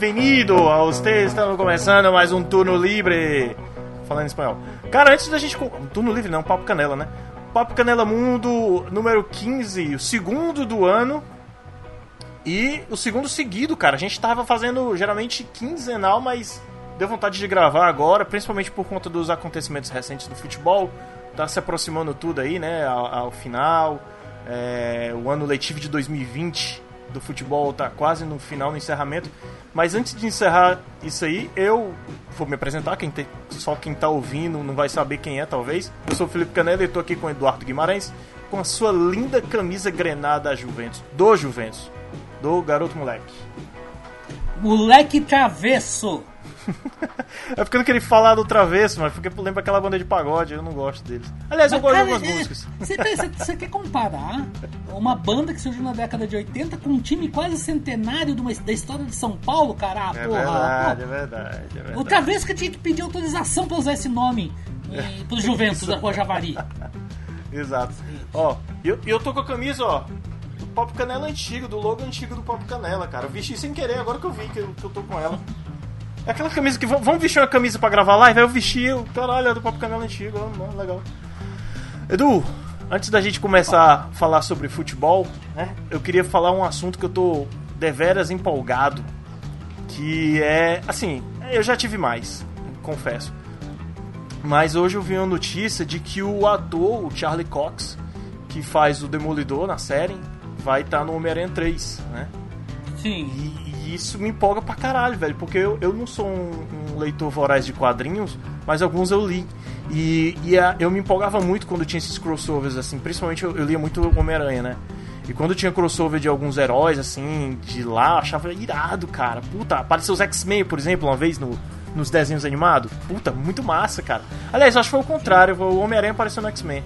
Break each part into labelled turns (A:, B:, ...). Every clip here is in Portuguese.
A: bem-vindo a vocês. Estamos começando mais um turno livre. Falando em espanhol. Cara, antes da gente. Turno livre não, Papo Canela, né? Papo Canela Mundo número 15, o segundo do ano. E o segundo seguido, cara. A gente tava fazendo geralmente quinzenal, mas deu vontade de gravar agora, principalmente por conta dos acontecimentos recentes do futebol. Tá se aproximando tudo aí, né? Ao, ao final. É, o ano letivo de 2020 do futebol tá quase no final, no encerramento. Mas antes de encerrar isso aí, eu vou me apresentar. Quem tem, só quem tá ouvindo não vai saber quem é, talvez. Eu sou o Felipe Canela e tô aqui com o Eduardo Guimarães, com a sua linda camisa grenada Juventus, do Juventus, do garoto moleque.
B: Moleque travesso!
A: é porque eu não queria falar do Travesso, mas porque lembra aquela banda de pagode, eu não gosto deles. Aliás, eu gosto de algumas é, músicas.
B: Você quer comparar uma banda que surgiu na década de 80 com um time quase centenário de uma, da história de São Paulo, cara? Ah,
A: é, porra, verdade, é verdade, é verdade.
B: O Travesso que tinha que pedir autorização pra usar esse nome eh, pros Juventus da Rua Javari.
A: Exato. Ó, eu, eu tô com a camisa, ó, do Pop Canela antigo, do logo antigo do Pop Canela, cara. Eu vesti sem querer, agora que eu vi que eu, que eu tô com ela. É aquela camisa que. Vamos vestir uma camisa pra gravar live? Aí eu vesti, eu, caralho, é do Papo Canela Antigo, legal. Edu, antes da gente começar a falar sobre futebol, né? Eu queria falar um assunto que eu tô deveras empolgado. Que é. Assim, eu já tive mais, confesso. Mas hoje eu vi uma notícia de que o ator, o Charlie Cox, que faz o Demolidor na série, vai estar tá no Homem-Aranha 3, né?
B: Sim.
A: E, isso me empolga pra caralho, velho, porque eu, eu não sou um, um leitor voraz de quadrinhos, mas alguns eu li. E, e a, eu me empolgava muito quando tinha esses crossovers, assim, principalmente eu, eu lia muito Homem-Aranha, né? E quando tinha crossover de alguns heróis, assim, de lá, eu achava irado, cara. Puta, apareceu os X-Men, por exemplo, uma vez no, nos desenhos animados. Puta, muito massa, cara. Aliás, acho que foi o contrário, o Homem-Aranha apareceu no X-Men.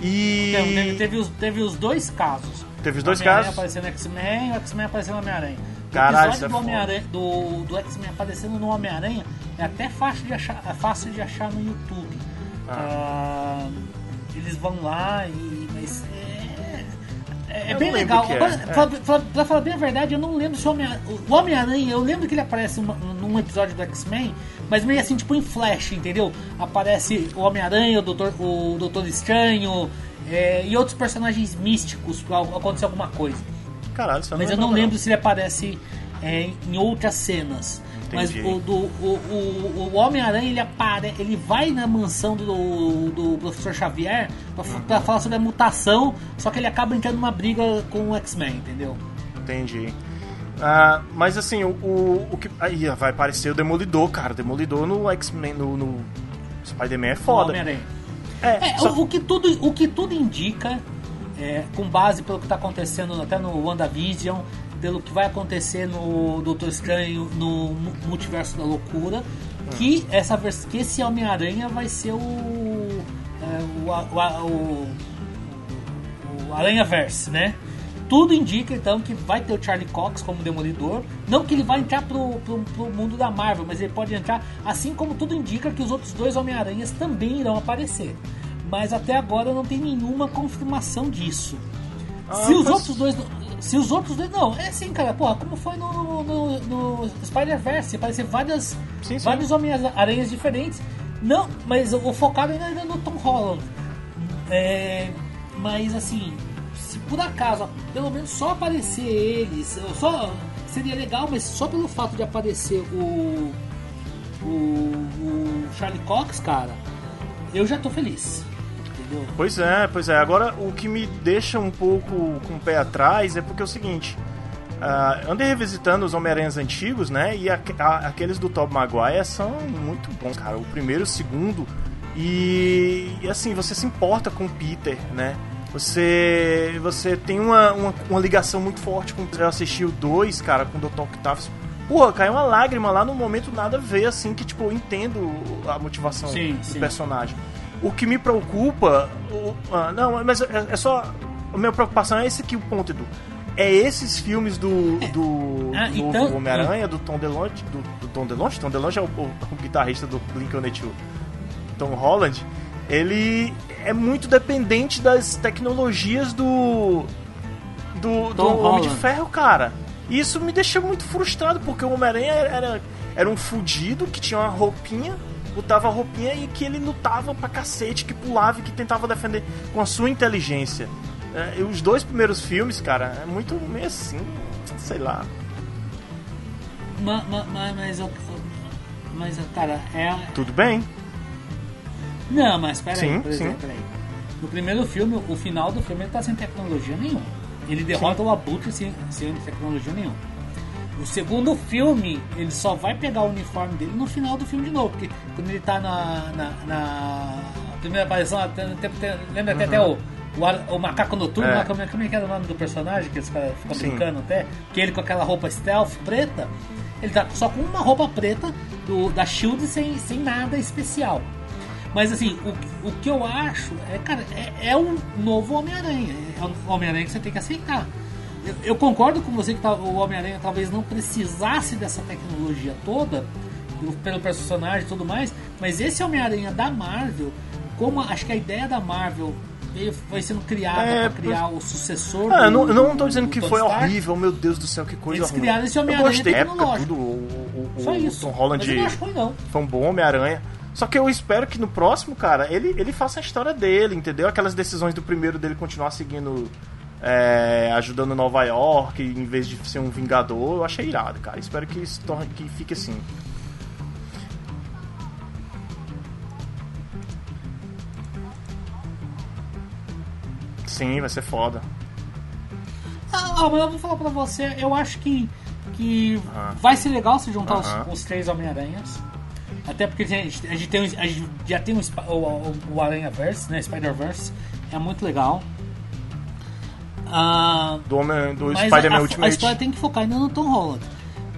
B: E. teve, teve, os, teve os dois casos.
A: Teve os dois casos?
B: O Homem-Aranha apareceu no X-Men e o X-Men apareceu no Homem-Aranha.
A: Caralho,
B: o episódio é do, do, do X-Men aparecendo no Homem-Aranha é até fácil de achar, é fácil de achar no YouTube. Ah. Uh, eles vão lá e. Mas é, é, é bem legal. É. Pra, pra, pra, falar bem a verdade, eu não lembro se o Homem-Aranha. Eu lembro que ele aparece uma, num episódio do X-Men, mas meio assim, tipo em flash, entendeu? Aparece o Homem-Aranha, o Doutor, o Doutor Estranho é, e outros personagens místicos pra acontecer alguma coisa.
A: Caralho,
B: Mas eu não lembro se ele aparece é, em outras cenas. Entendi. Mas o, do, o, o, o Homem-Aranha ele apare, ele vai na mansão do, do professor Xavier pra, uhum. pra, falar sobre a mutação, só que ele acaba entrando numa briga com o X-Men, entendeu?
A: Entendi. Ah, mas assim, o, o, o, que. Aí vai aparecer o Demolidor, cara. O Demolidor no X-Men, no, no Spider-Man é foda.
B: É, é só... o, o, que tudo, o que tudo indica é, com base pelo que está acontecendo até no WandaVision, pelo que vai acontecer no Doutor Estranho, no Multiverso da Loucura, que, essa, que esse Homem-Aranha vai ser o, é, o, o, o, o Aranha-Verse, né? Tudo indica então que vai ter o Charlie Cox como Demolidor. Não que ele vai entrar pro, pro, pro mundo da Marvel, mas ele pode entrar, assim como tudo indica que os outros dois Homem-Aranhas também irão aparecer mas até agora não tem nenhuma confirmação disso. Ah, se os outros dois. Se os outros dois. Não, é assim, cara, porra, como foi no, no, no Spider-Verse, aparecer várias, sim, sim. vários Homem-Aranhas diferentes. Não, mas o focado ainda é no Tom Holland. É, mas assim, se por acaso, pelo menos só aparecer eles, só seria legal, mas só pelo fato de aparecer o, o, o Charlie Cox, cara, eu já tô feliz.
A: Pois é, pois é. Agora, o que me deixa um pouco com o pé atrás é porque é o seguinte. Uh, andei revisitando os Homem-Aranhas antigos, né? E a, a, aqueles do Tobey Maguire são muito bons, cara. O primeiro, o segundo. E, e, assim, você se importa com o Peter, né? Você, você tem uma, uma, uma ligação muito forte com o assistiu dois, cara, com o Dr. Octavius. Pô, caiu uma lágrima lá no momento nada a ver, assim, que tipo, eu entendo a motivação sim, do sim. personagem. O que me preocupa. O, ah, não, mas é, é, só. A minha preocupação é esse aqui o ponto, Edu. É esses filmes do, é. do ah, então, Homem-Aranha, do Tom DeLonge. Do, do Tom DeLonge? Tom DeLonge é o, o, o guitarrista do Blink-182. Tom Holland. Ele é muito dependente das tecnologias do. Do, do Homem de Ferro, cara. E isso me deixou muito frustrado, porque o Homem-Aranha era, era um fudido que tinha uma roupinha, botava a roupinha e que ele lutava pra cacete, que pulava e que tentava defender com a sua inteligência. É, os dois primeiros filmes, cara, é muito meio assim, sei lá.
B: Mas, mas, mas, mas cara, é.
A: Tudo bem.
B: Não, mas peraí,
A: Sim,
B: por exemplo,
A: sim.
B: peraí. No primeiro filme, o final do filme ele tá sem tecnologia nenhuma. Ele derrota o Abutre sem, sem tecnologia nenhuma. No segundo filme, ele só vai pegar o uniforme dele no final do filme de novo. Porque quando ele tá na, na, na primeira aparição, até- até- até- lembra até, o, o, ar- o macaco noturno,
A: É.
B: lá, como, é, como é que era o nome do personagem que esse cara fica brincando até? Que ele com aquela roupa stealth preta, ele tá só com uma roupa preta do, da Shield sem, sem nada especial. Mas assim, o, o que eu acho é, cara, é, é um novo Homem-Aranha. É um Homem-Aranha que você tem que aceitar. Eu, eu concordo com você que tá- o Homem-Aranha talvez não precisasse dessa tecnologia toda, pelo, pelo personagem e tudo mais, mas esse Homem-Aranha da Marvel, como acho que a ideia da Marvel foi sendo criada
A: É,
B: para criar o sucessor.
A: Ah, eu
B: do-
A: não, eu não tô dizendo
B: do
A: que foi
B: Stark.
A: horrível, meu Deus do céu, que coisa
B: Eles
A: ruim.
B: criaram esse
A: eu
B: Homem-Aranha
A: gostei, da época, tudo, o, o,
B: Só
A: o
B: isso.
A: Tom Holland
B: Mas eu não acho ruim, não.
A: foi um bom Homem-Aranha. Só que eu espero que no próximo, cara, ele, ele faça a história dele, entendeu? Aquelas decisões do primeiro dele continuar seguindo, é, ajudando Nova York, em vez de ser um vingador, eu achei irado, cara. Espero que, isso torne, que fique assim. Sim, vai ser foda.
B: Ah, mas eu vou falar pra você, eu acho que, que vai ser legal se juntar os- os, três Homem-Aranhas. Até porque a gente, a gente tem, a gente já tem o, o, o Aranha-Verse, né? Spider-Verse. É muito legal. Ah,
A: Do, Homem- do Spider-Man
B: a, a, a
A: Ultimate.
B: história tem que focar ainda no Tom Holland.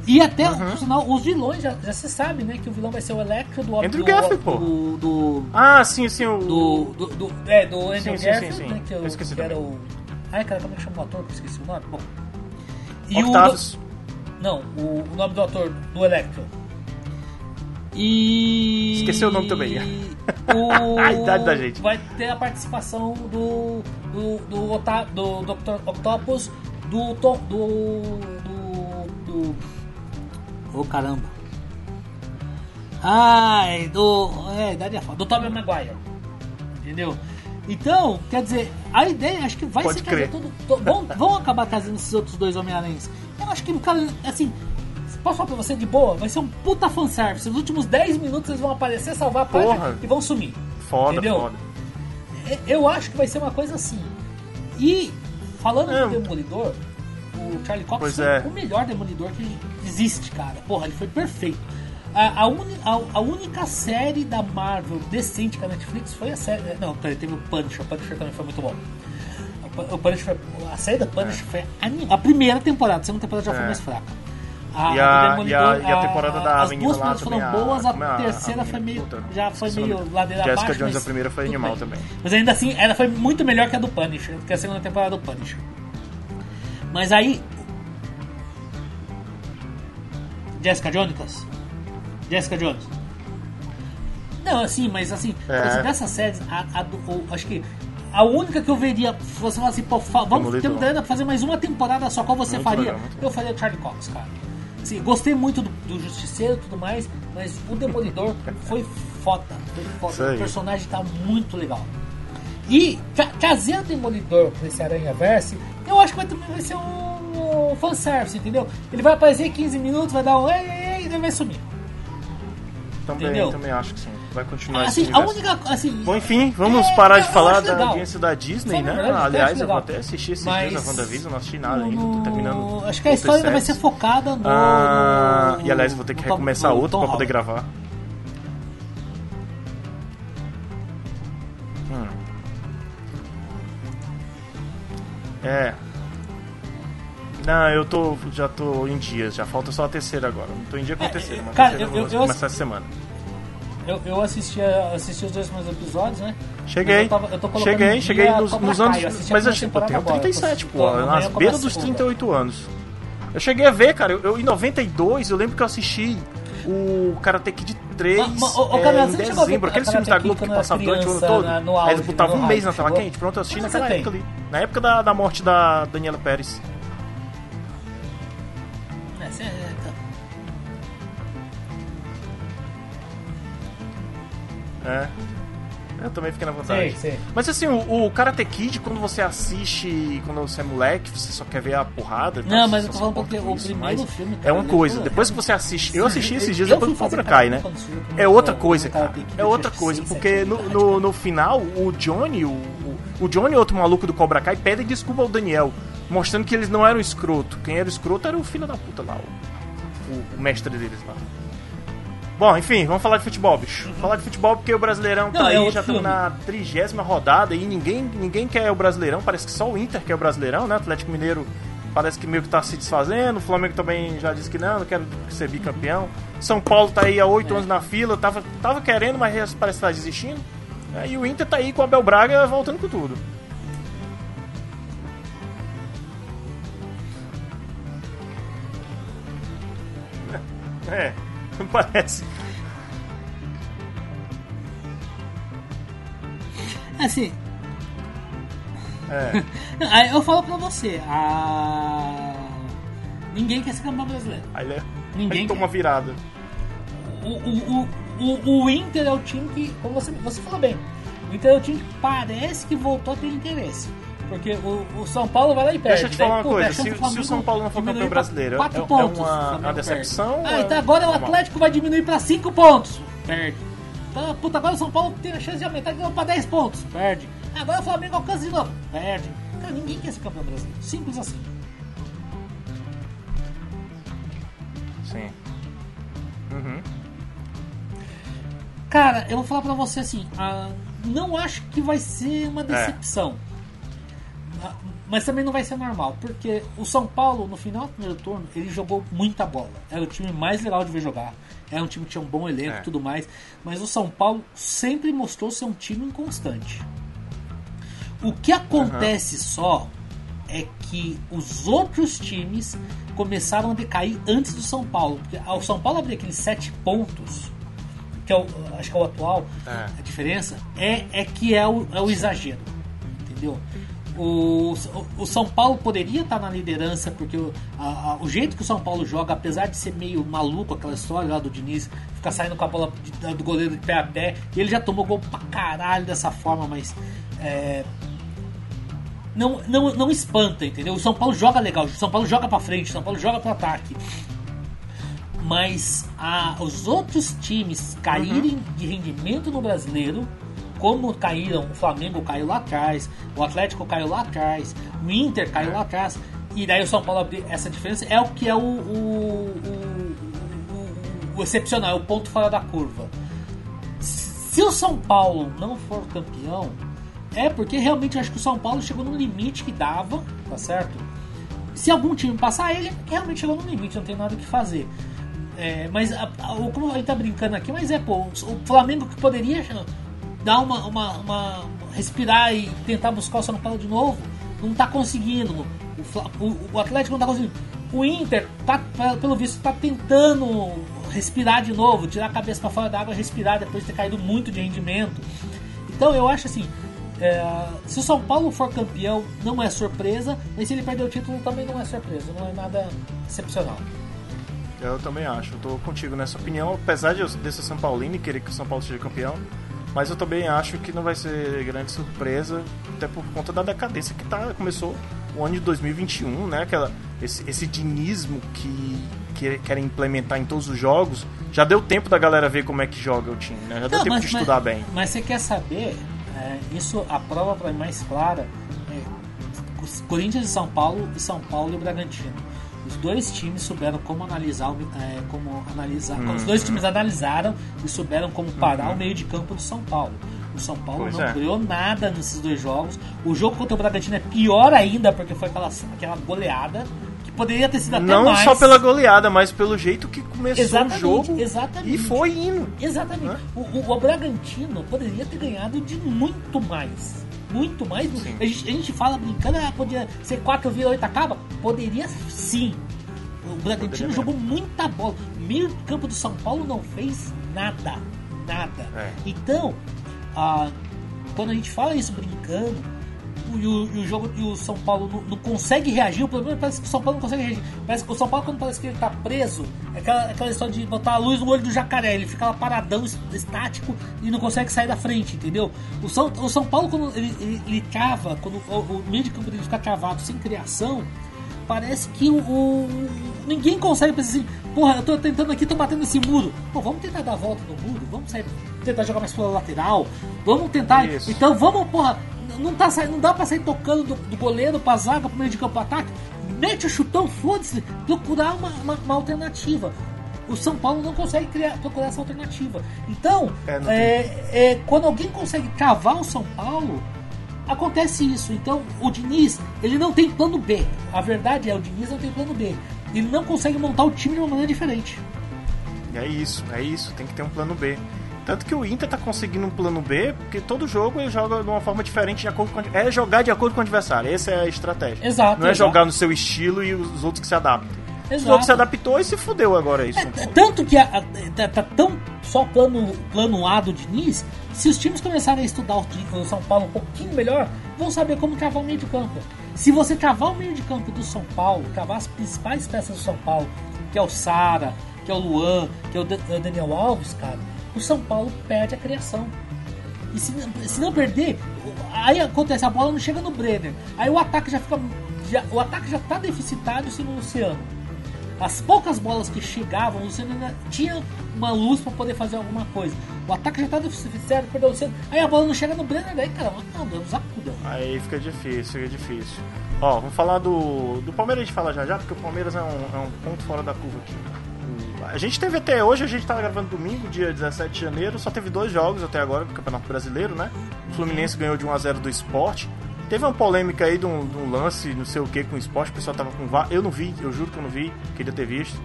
B: E até,
A: Uhum.
B: por sinal, os vilões, já, já se sabe, né? Que o vilão vai ser o Electro do...
A: Andrew
B: do,
A: Garfield, pô.
B: do, do,
A: Ah, sim, sim, o.
B: do, do, do, é, do Andrew
A: Sim, sim,
B: Garfield,
A: sim, sim.
B: né? Que, eu,
A: Eu esqueci
B: que era o... Ai, cara, como é que chama o ator? Que eu esqueci o nome. Bom. E o- não, o, o nome do ator do Electro. E.
A: Esqueceu o nome também.
B: O...
A: A idade da gente.
B: Vai ter a participação do. do. do, Ota- do Dr. Octopus, do. Do. do. do. Ô caramba. Ai, do. É, idade é foda. Do Tobey Maguire. Entendeu? Então, quer dizer, a ideia acho que vai
A: Pode
B: ser trazer
A: crer.
B: tudo. to- vão, vão acabar trazendo esses outros dois Homem-Aranhas. Eu acho que, cara, assim, posso falar pra você de boa? Vai ser um puta fanservice. Nos últimos 10 minutos eles vão aparecer, salvar a página
A: Porra.
B: e vão sumir.
A: Foda,
B: Entendeu?
A: foda.
B: É, Eu acho que vai ser uma coisa assim. E, falando
A: É.
B: do Demolidor, o Charlie Cox
A: Pois
B: foi
A: é.
B: o melhor Demolidor que existe, cara. Porra, ele foi perfeito. A, a, uni- a- a única série da Marvel decente que a Netflix foi a série. Não, peraí, teve o Punisher. O Punisher também foi muito bom. O Pu- O Punisher a série da Punisher foi anim- a primeira temporada, a segunda temporada já foi
A: É.
B: mais fraca.
A: E a- e a- e a temporada da
B: as duas
A: lá
B: foram
A: também, a-
B: boas, a,
A: é a-
B: terceira
A: a
B: foi meio.
A: puta,
B: já foi meio ladeira
A: Jessica
B: abaixo.
A: Jones,
B: mas
A: a primeira foi animal
B: bem.
A: também.
B: Mas ainda assim, ela foi muito melhor que a do Punisher, que a segunda temporada do Punisher. Mas aí. Jessica Jones? Jessica Jones? Não, assim, mas assim,
A: É.
B: assim, dessas séries, a, a do- acho que a única que eu veria, se você falar assim, pô, vamos ter grana pra fazer mais uma temporada só, qual você
A: Muito
B: faria?
A: legal,
B: eu faria Charlie Cox, cara. Assim, gostei muito do, do Justiceiro e tudo mais, mas o Demolidor foi foda. Foi foda. O personagem tá muito legal. E tra- trazer o Demolidor pra esse Aranha Verse, eu acho que vai, também vai ser um, um fanservice, entendeu? Ele vai aparecer 15 minutos, vai dar um ei, e daí vai sumir.
A: Também,
B: Entendeu?
A: também acho que sim. Vai continuar
B: Assim, a única. Assim,
A: Bom, enfim, vamos
B: É,
A: parar
B: eu
A: de falar da
B: legal.
A: audiência da Disney,
B: Só
A: né?
B: verdade, eu
A: Aliás, eu vou até assistir esses
B: Mas
A: dias a WandaVision, não assisti nada ainda, tô terminando.
B: Acho que a história ainda vai ser focada no.
A: Ah, e aliás, vou ter que
B: no Tom-
A: recomeçar
B: no
A: outro
B: Tom
A: pra poder gravar. Hum. É. Não, eu tô. Já tô em dias, já falta só a terceira agora. Não tô em dia com a
B: É,
A: terceira, mas
B: cara,
A: a terceira
B: eu-
A: eu vou
B: eu-
A: começar essa semana.
B: Eu, eu assisti, assisti os dois primeiros episódios, né?
A: Cheguei.
B: Mas eu tava- eu
A: cheguei, cheguei nos, nos anos.
B: a
A: Mas eu, tipo, eu
B: temporada
A: tenho
B: agora,
A: 37,
B: tô-
A: pô, nas beiras dos
B: segunda.
A: 38 anos. Eu cheguei a ver, cara, eu, em 92 eu lembro que eu assisti o Karate Kid 3
B: Ma- ma- ô, ô,
A: é,
B: Camila,
A: em dezembro, aqueles filmes da Globo que passavam durante o ano todo.
B: na- no
A: Aí
B: auge,
A: eles botavam um mês na tela quente, pronto, eu assisti naquela época ali. Na época da, da morte da Daniela Pérez. É, é, é. Eu também fiquei na vontade
B: Sim, sim.
A: Mas assim, o, o Karate Kid, quando você assiste quando você é moleque, você só quer ver a porrada.
B: Não, mas eu tô falando porque o
A: isso,
B: primeiro filme.
A: Cara, é
B: tá
A: uma coisa.
B: Né?
A: Depois que você assiste. Eu assisti esses dias depois o Cobra Kai, né? É,
B: é
A: outra coisa, cara. É outra coisa. Porque no, no, no final, o Johnny, o, o Johnny outro maluco do Cobra Kai pede desculpa ao Daniel. Mostrando que eles não eram escroto. Quem era escroto era o filho da puta lá, o, o, o mestre deles lá. Bom, enfim, vamos falar de futebol, bicho. Falar de futebol porque o Brasileirão tá
B: Não, é
A: aí,
B: outro
A: já estamos na trigésima rodada e ninguém, ninguém quer o Brasileirão. Parece que só o Inter quer o Brasileirão, né? Atlético Mineiro parece que meio que tá se desfazendo. O Flamengo também já disse que não, não quero ser bicampeão. São Paulo tá aí há oito
B: É.
A: anos na fila, tava, tava querendo, mas parece que tá desistindo. É, e o Inter tá aí com o Abel Braga voltando com tudo. É, parece.
B: Assim,
A: É.
B: aí eu falo pra você, a... ninguém quer ser campeão brasileiro.
A: Aí ele,
B: Ninguém
A: ele toma virada.
B: O, o, o, o, o Inter é o time que, como você, você falou bem, o Inter é o time que parece que voltou a ter interesse. Porque o, o São Paulo vai lá e perde.
A: Deixa eu te
B: Daí,
A: falar uma
B: pô,
A: coisa,
B: a
A: se-
B: do
A: se o São Paulo não for campeão brasileiro, é- é
B: pontos,
A: uma-
B: o Flamengo
A: uma
B: perde.
A: decepção
B: Ah,
A: ou é
B: então agora o? Atlético vai diminuir pra 5 pontos. Perde. Então, puta, agora o São Paulo tem a chance de aumentar e ganhar pra 10 pontos. Perde. Agora o Flamengo alcança de novo. Perde. Cara, ninguém quer ser campeão brasileiro. Simples assim.
A: Sim. Uhum.
B: Cara, eu vou falar pra você assim, ah, não acho que vai ser uma decepção. Ah, Mas também não vai ser normal, porque o São Paulo, no final do primeiro turno, ele jogou muita bola. Era o time mais legal de ver jogar. Era um time que tinha um bom elenco e
A: É.
B: tudo mais. Mas o São Paulo sempre mostrou ser um time inconstante. O que acontece só é que os outros times começaram a decair antes do São Paulo. Porque o São Paulo abrir aqueles sete pontos, que é o, acho que é o atual,
A: É.
B: a diferença é, é que é o, é o exagero. Entendeu? O, o, o São Paulo poderia estar na liderança, porque o, a- a- o jeito que o São Paulo joga, apesar de ser meio maluco aquela história lá do Diniz, ficar saindo com a bola de- do goleiro de pé a pé, e ele já tomou gol pra caralho dessa forma, mas é, não, não, não espanta, entendeu? O São Paulo joga legal, o São Paulo joga pra frente, o São Paulo joga pro ataque. Mas a- os outros times caírem de rendimento no brasileiro, como caíram, o Flamengo caiu lá atrás, o Atlético caiu lá atrás, o Inter caiu lá atrás, e daí o São Paulo abrir essa diferença é o que é o, o, o- o- excepcional, é o ponto fora da curva. Se o São Paulo não for campeão, é porque realmente acho que o São Paulo chegou no limite que dava, tá certo? Se algum time passar ele, realmente chegou no limite, não tem nada o que fazer. É, mas a, a, o- como gente tá brincando aqui, mas é, pô, o Flamengo que poderia dar uma, uma, uma- respirar e tentar buscar o São Paulo de novo, não tá conseguindo. O, o- o Atlético não tá conseguindo. O Inter, tá, pelo visto, tá tentando respirar de novo, tirar a cabeça para fora da água, respirar depois de ter caído muito de rendimento. Então eu acho assim, é, se o São Paulo for campeão, não é surpresa, mas se ele perder o título também não é surpresa, não é nada excepcional.
A: Eu também acho, eu tô contigo nessa opinião, apesar de eu desse São Paulino querer que o São Paulo seja campeão, mas eu também acho que não vai ser grande surpresa, até por conta da decadência que tá, começou o ano de 2021, né? Aquela, esse, esse dinismo que, que querem implementar em todos os jogos, já deu tempo da galera ver como é que joga o time, né? Já deu
B: Não,
A: tempo de estudar
B: mas,
A: bem.
B: Mas você quer saber, é, isso a prova mim mais clara é Corinthians e São Paulo e São Paulo e o Bragantino. Os dois times souberam como analisar, é, como analisar. Os dois
A: Uhum.
B: times analisaram e souberam como parar o meio de campo do São Paulo. O São Paulo
A: Pois
B: não
A: é.
B: criou nada nesses dois jogos. O jogo contra o Bragantino é pior ainda porque foi aquela, aquela goleada que poderia ter sido até
A: Não
B: mais.
A: só pela goleada, mas pelo jeito que começou
B: Exatamente,
A: o jogo
B: exatamente.
A: e foi indo.
B: Exatamente.
A: Hã?
B: O, o, o Bragantino poderia ter ganhado de muito mais. Muito mais. A gente, a gente fala brincando, ah, podia ser 4 vira 8 acaba. Poderia sim. O Bragantino jogou muita bola. O meio de campo do São Paulo não fez nada. Nada.
A: É.
B: Então, ah, quando a gente fala isso brincando, e o, e o jogo e o São Paulo não, não, consegue reagir. O problema é parece que o São Paulo não consegue reagir. Parece que o São Paulo, quando parece que ele tá preso, é aquela, aquela história de botar a luz no olho do jacaré. Ele fica lá paradão, estático e não consegue sair da frente, entendeu? O São, o São Paulo, quando ele, ele, ele trava, quando o, o meio de campo dele fica travado sem criação, parece que o, o, ninguém consegue pensar assim, porra, eu tô tentando aqui, tô batendo esse muro. Pô, vamos tentar dar a volta no muro, vamos sair, tentar jogar mais pela lateral, vamos tentar. Isso. Então vamos, porra, não, tá não dá pra sair tocando do, do goleiro pra zaga, pro meio de campo ataque. Mete o chutão, foda-se, procurar uma, uma, uma, alternativa. O São Paulo não consegue criar, procurar essa alternativa. Então, é, é, é, quando alguém consegue cavar o São Paulo, acontece isso. Então, o Diniz, ele não tem plano B. A verdade é, o Diniz não tem plano B. Ele não consegue montar o time de uma maneira diferente.
A: É isso, é isso. Tem que ter um plano B. Tanto que o Inter tá conseguindo um plano B, porque todo jogo ele joga de uma forma diferente de acordo com É jogar de acordo com o adversário. Essa é a estratégia.
B: Exato.
A: Não é
B: exato.
A: jogar no seu estilo e os outros que se adaptam. Exato. Os outros se adaptou e se fudeu agora isso. É,
B: tanto que a, a, tá, tá, tão só plano, plano A do Diniz, se os times começarem a estudar o São Paulo um pouquinho melhor, vão saber como travar o meio de campo. Se você travar o meio de campo do São Paulo, travar as principais peças do São Paulo, que é o Sara, que é o Luan, que é o Daniel Alves, cara o São Paulo perde a criação. E se, se não perder, aí acontece, a bola não chega no Brenner. Aí o ataque já fica. Já, o ataque já está deficitário sem o Luciano. As poucas bolas que chegavam, o Luciano ainda tinha uma luz para poder fazer alguma coisa. O ataque já está deficitário, perdeu o Luciano. Aí a bola não chega no Brenner, daí, cara, não, Deus acuda.
A: Aí fica difícil, fica difícil. Ó, vamos falar do. Do Palmeiras a gente fala já já, porque o Palmeiras é um, é um ponto fora da curva aqui. A gente teve até hoje, a gente tá gravando domingo, dia 17 de janeiro, só teve dois jogos até agora do Campeonato Brasileiro, né? O Fluminense ganhou de 1x0 do esporte. Teve uma polêmica aí de um, de um, lance, não sei o que, com o esporte, o pessoal tava com VAR. Eu não vi, eu juro que eu não vi, queria ter visto,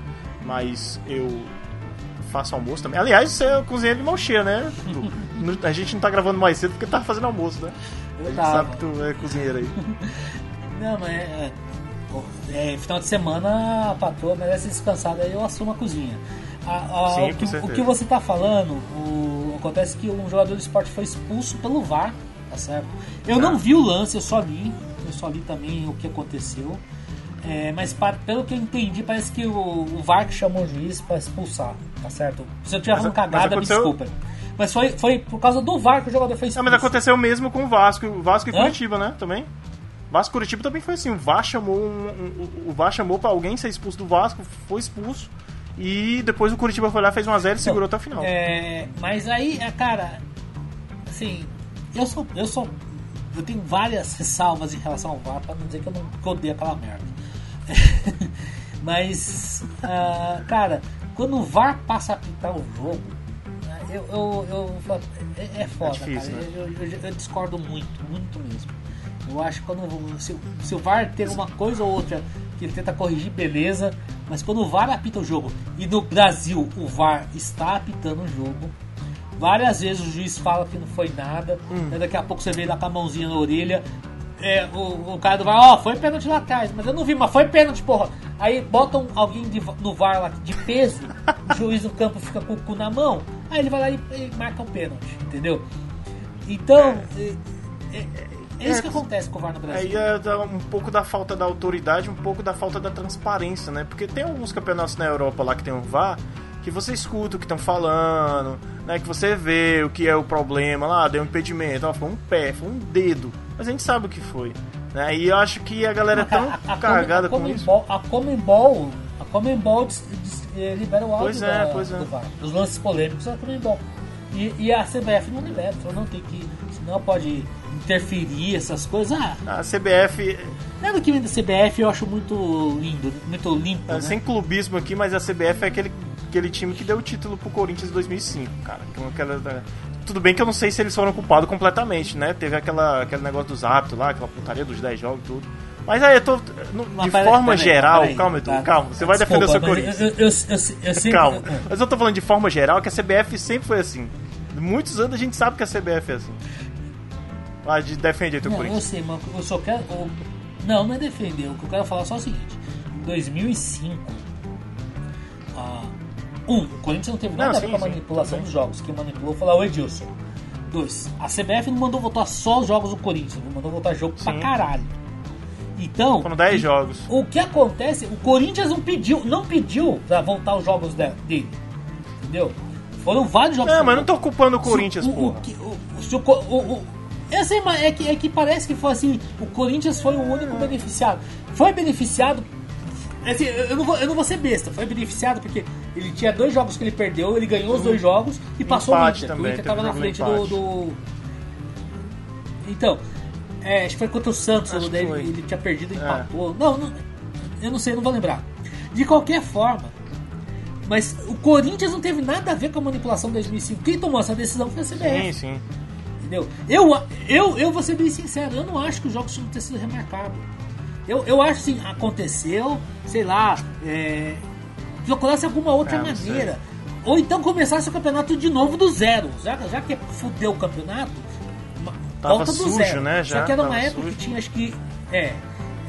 A: mas eu faço almoço também. Aliás, você é cozinheiro de mão cheia, né? a gente não tá gravando mais cedo porque tá fazendo almoço, né? A gente sabe que tu é cozinheiro aí.
B: Não, mas é, é, final de semana a patroa merece descansar, daí eu assumo a cozinha. A, a, Sim, o, que, o, que, você está falando, o, acontece que um jogador de esporte foi expulso pelo VAR, tá certo? Eu tá. não vi o lance, eu só li, eu só li também o que aconteceu. É, mas para, pelo que eu entendi, parece que o, o VAR que chamou o juiz para expulsar, tá certo? Se eu tiver falando cagada, me desculpa. Mas foi, foi por causa do VAR que o jogador foi expulso.
A: mas aconteceu mesmo com o Vasco, o Vasco e Curitiba, né? Também. Vasco Curitiba também foi assim. O VAR chamou, um, um, o VAR chamou pra alguém ser expulso do Vasco, foi expulso. E depois o Curitiba foi lá, fez 1x0 e segurou até o final.
B: É, mas aí, é, cara, assim, eu sou, eu sou. Eu tenho várias ressalvas em relação ao VAR, pra não dizer que eu não que eu odeio aquela merda. mas, uh, cara, quando o VAR passa a apitar o jogo, né, eu, eu, eu, é, é foda, é difícil, cara. Né? Eu, eu, eu discordo muito, muito mesmo. Eu acho que quando se, se o VAR tem uma coisa ou outra que ele tenta corrigir, beleza. Mas quando o VAR apita o jogo, e no Brasil o VAR está apitando o jogo, várias vezes o juiz fala que não foi nada, hum. daqui a pouco você vê lá com a mãozinha na orelha. É, o, o cara do VAR, ó, oh, foi pênalti lá atrás, mas eu não vi, mas foi pênalti, porra. Aí botam alguém de, no VAR lá de peso, o juiz no campo fica com o cu na mão, aí ele vai lá e, e marca o pênalti, entendeu? Então, é, é, é isso que acontece com o VAR no Brasil. Aí
A: é um pouco da falta da autoridade, um pouco da falta da transparência, né? Porque tem alguns campeonatos na Europa lá que tem um VAR que você escuta o que estão falando, né? Que você vê o que é o problema lá, deu um impedimento, ó, foi um pé, foi um dedo. Mas a gente sabe o que foi. Né? E eu acho que a galera é tão a, a, cagada a com isso.
B: A Comembol, a Comembol eh, libera o áudio
A: pois é, da, pois é.
B: do VAR. Os lances polêmicos a Comembol. E, e a CBF não libera, então não tem que. Senão pode interferir, essas coisas. Ah,
A: a CBF.
B: Nada que vem da CBF eu acho muito lindo, muito limpo. É,
A: né? Sem clubismo aqui, mas a CBF é aquele, aquele time que deu o título pro Corinthians em 2005, cara. Então, aquela, né? tudo bem que eu não sei se eles foram culpados completamente, né? Teve aquela, aquele negócio dos hábitos lá, aquela putaria dos 10 jogos e tudo. Mas aí eu tô. No, de forma geral, calma, Edu, tá, calma. Você vai desculpa, defender o seu Corinthians. Eu, eu, eu, sempre... Calma. Mas eu tô falando de forma geral que a CBF sempre foi assim. Muitos anos a gente sabe que a CBF é assim. Vai, defende aí teu
B: não,
A: Corinthians.
B: Eu sei, mas eu só quero. Eu, não, não é defender. O que eu quero falar é só o seguinte: em 2005, uh, um, o Corinthians não teve nada não, sim, a ver com a manipulação sim, dos jogos. Quem manipulou foi lá o Edilson. Dois. A CBF não mandou voltar só os jogos do Corinthians, não mandou voltar jogo Sim. pra caralho. Então.
A: Foram 10 jogos.
B: O que acontece? O Corinthians não pediu, não pediu pra voltar os jogos dele. Entendeu? Foram vários jogos.
A: Não, mas não tô culpando o Corinthians,
B: o,
A: porra.
B: O, o, o, é, assim, é, que, é que parece que foi assim: o Corinthians foi o único beneficiado. Foi beneficiado Assim, eu não, vou, eu não vou ser besta, foi beneficiado porque ele tinha dois jogos que ele perdeu, ele ganhou os dois jogos e passou o Inter.
A: Também,
B: o Inter tava na frente do, do, Então, é, acho que foi contra o Santos, daí ele, ele, tinha perdido e é. empatou. Não, não, eu não sei, não vou lembrar. De qualquer forma, mas o Corinthians não teve nada a ver com a manipulação de 2005. Quem tomou essa decisão foi a CBF.
A: Sim, sim.
B: Entendeu? Eu, eu, eu vou ser bem sincero, eu não acho que os jogos tinham ter sido remarcados. Eu, eu acho assim, aconteceu, sei lá, é, procurasse alguma outra é, maneira. Ou então começasse o campeonato de novo do zero. Já, já que fudeu o campeonato,
A: Tava volta do sujo,
B: zero.
A: Né, já,
B: Só que era uma época sujo. que tinha, acho que. É.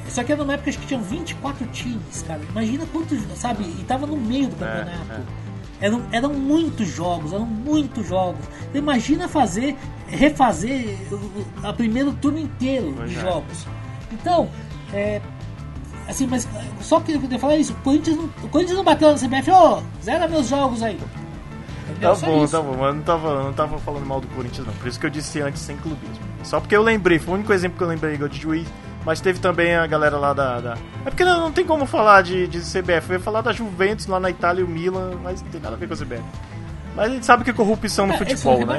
B: Só que era uma época que tinham 24 times, cara. Imagina quantos, sabe? E tava no meio do é, campeonato. É. Eram, eram muitos jogos, eram muitos jogos. Imagina fazer, refazer o, o primeiro turno inteiro pois de é. jogos. Então, é, assim, mas só que eu queria falar isso, o Corinthians não, o Corinthians não bateu na CBF, ô, oh, zera meus jogos aí.
A: Entendeu? Tá Só bom, isso. tá bom, mas não tava, não tava falando mal do Corinthians não, por isso que eu disse antes sem clubismo. Só porque eu lembrei, foi o único exemplo que eu lembrei de juiz, mas teve também a galera lá da. da... É porque não, não, tem como falar de, de CBF, eu ia falar da Juventus lá na Itália e o Milan, mas não tem nada a ver com a CBF. Mas a gente sabe que é corrupção no é, futebol, né?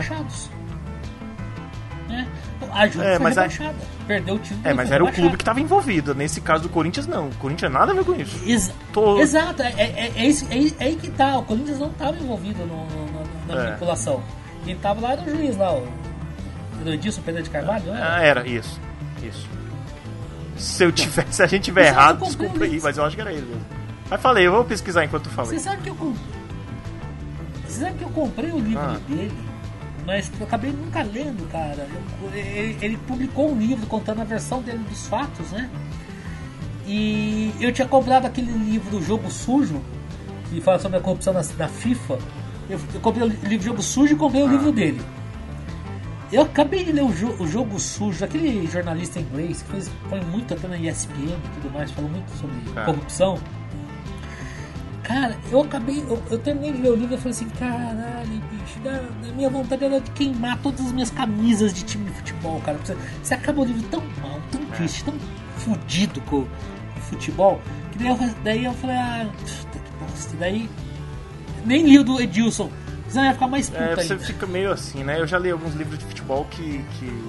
B: É. A Juve é, foi mas rebaixada. A... Perdeu o título.
A: É, mas era o clube que estava envolvido. Nesse caso do Corinthians, não. O Corinthians nada a ver com isso.
B: Ex Tô... Exato, é, é, é, isso, é, é, aí que tá. O Corinthians não estava envolvido no, no, na é. manipulação. Quem estava lá era o juiz lá, o Edilson Pedro de Carvalho,
A: era? Ah, era, isso. Isso. Se eu tivesse, se a gente tiver errado, desculpa aí, mas eu acho que era ele mesmo. Mas falei, eu vou pesquisar enquanto tu fala.
B: Você sabe que eu Você sabe que eu comprei o livro ah. dele mas eu acabei nunca lendo, cara. Ele, ele, publicou um livro contando a versão dele dos fatos, né? E eu tinha comprado aquele livro Jogo Sujo, que fala sobre a corrupção na, na FIFA. Eu, eu, comprei o livro Jogo Sujo e comprei o livro dele. Eu acabei de ler o, jo, o Jogo Sujo, aquele jornalista inglês que fez, foi muito até na ESPN e tudo mais, falou muito sobre é. corrupção. Cara, eu acabei. Eu, eu, terminei de ler o livro e falei assim: caralho, bicho, a minha vontade era de queimar todas as minhas camisas de time de futebol, cara. Você, você acaba o livro tão mal, tão é. triste, tão fudido com o futebol, que daí eu, daí eu falei: ah, que bosta. Daí nem li o do Edilson, senão ia ficar mais puta
A: é, Você
B: ainda.
A: fica meio assim, né? Eu já li alguns livros de futebol que, que,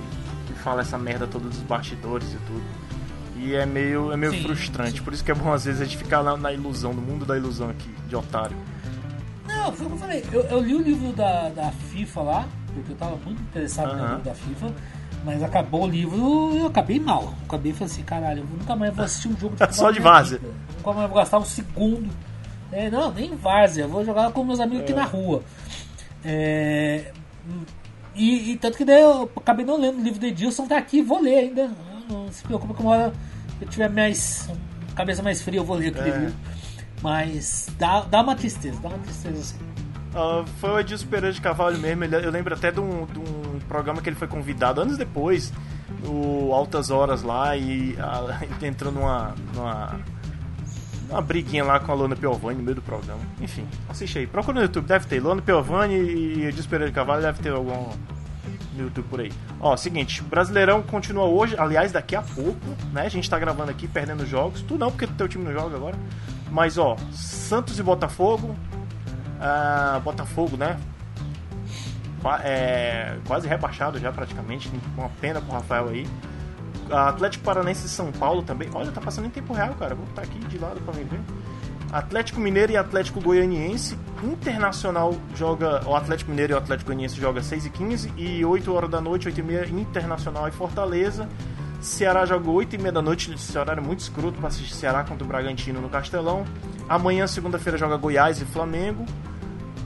A: que fala essa merda toda dos bastidores e tudo. E é meio, é meio sim, frustrante. Sim. Por isso que é bom às vezes a gente ficar na, na, ilusão, no mundo da ilusão aqui, de otário.
B: Não, foi o que eu falei. Eu, eu, li o livro da, da FIFA lá, porque eu tava muito interessado uh -huh. no livro da FIFA. Mas acabou o livro eu acabei mal. Acabei falando assim, caralho, eu nunca mais vou assistir um jogo de.
A: Só de várzea.
B: Nunca mais vou gastar um segundo. É, não, nem várzea. Vou jogar com meus amigos é. aqui na rua. É, e, e, tanto que daí eu acabei não lendo o livro de Edilson, tá aqui, vou ler ainda. Não se preocupa com uma hora eu tiver mais. cabeça mais fria, eu vou ler aquele é. livro. Mas dá, dá uma tristeza, dá uma tristeza assim.
A: Uh, foi o Edilson Pereira de Cavalho mesmo. Ele, eu lembro até de um, de um, programa que ele foi convidado anos depois, o Altas Horas lá, e a, ele entrou numa, numa, uma briguinha lá com a Lona Piovani no meio do programa. Enfim, assiste aí. Procura no YouTube, deve ter. Lona Piovani e Edilson Pereira de Cavalho deve ter algum, no YouTube por aí. Ó, seguinte, Brasileirão continua hoje, aliás, daqui a pouco, né? A gente tá gravando aqui, perdendo jogos. Tu não, porque teu time não joga agora. Mas, ó, Santos e Botafogo. Ah, Botafogo, né? É, quase rebaixado já praticamente. Uma pena pro Rafael aí. Atlético Paranense e São Paulo também. Olha, tá passando em tempo real, cara. Vou botar aqui de lado pra mim ver. Atlético Mineiro e Atlético Goianiense. Internacional joga. O Atlético Mineiro e o Atlético Goianiense joga 6 e 15 e 8 horas da noite, 8 e meia, Internacional e Fortaleza. Ceará joga 8 e meia da noite, esse horário é muito escroto para assistir Ceará contra o Bragantino no Castelão. Amanhã, segunda-feira, joga Goiás e Flamengo.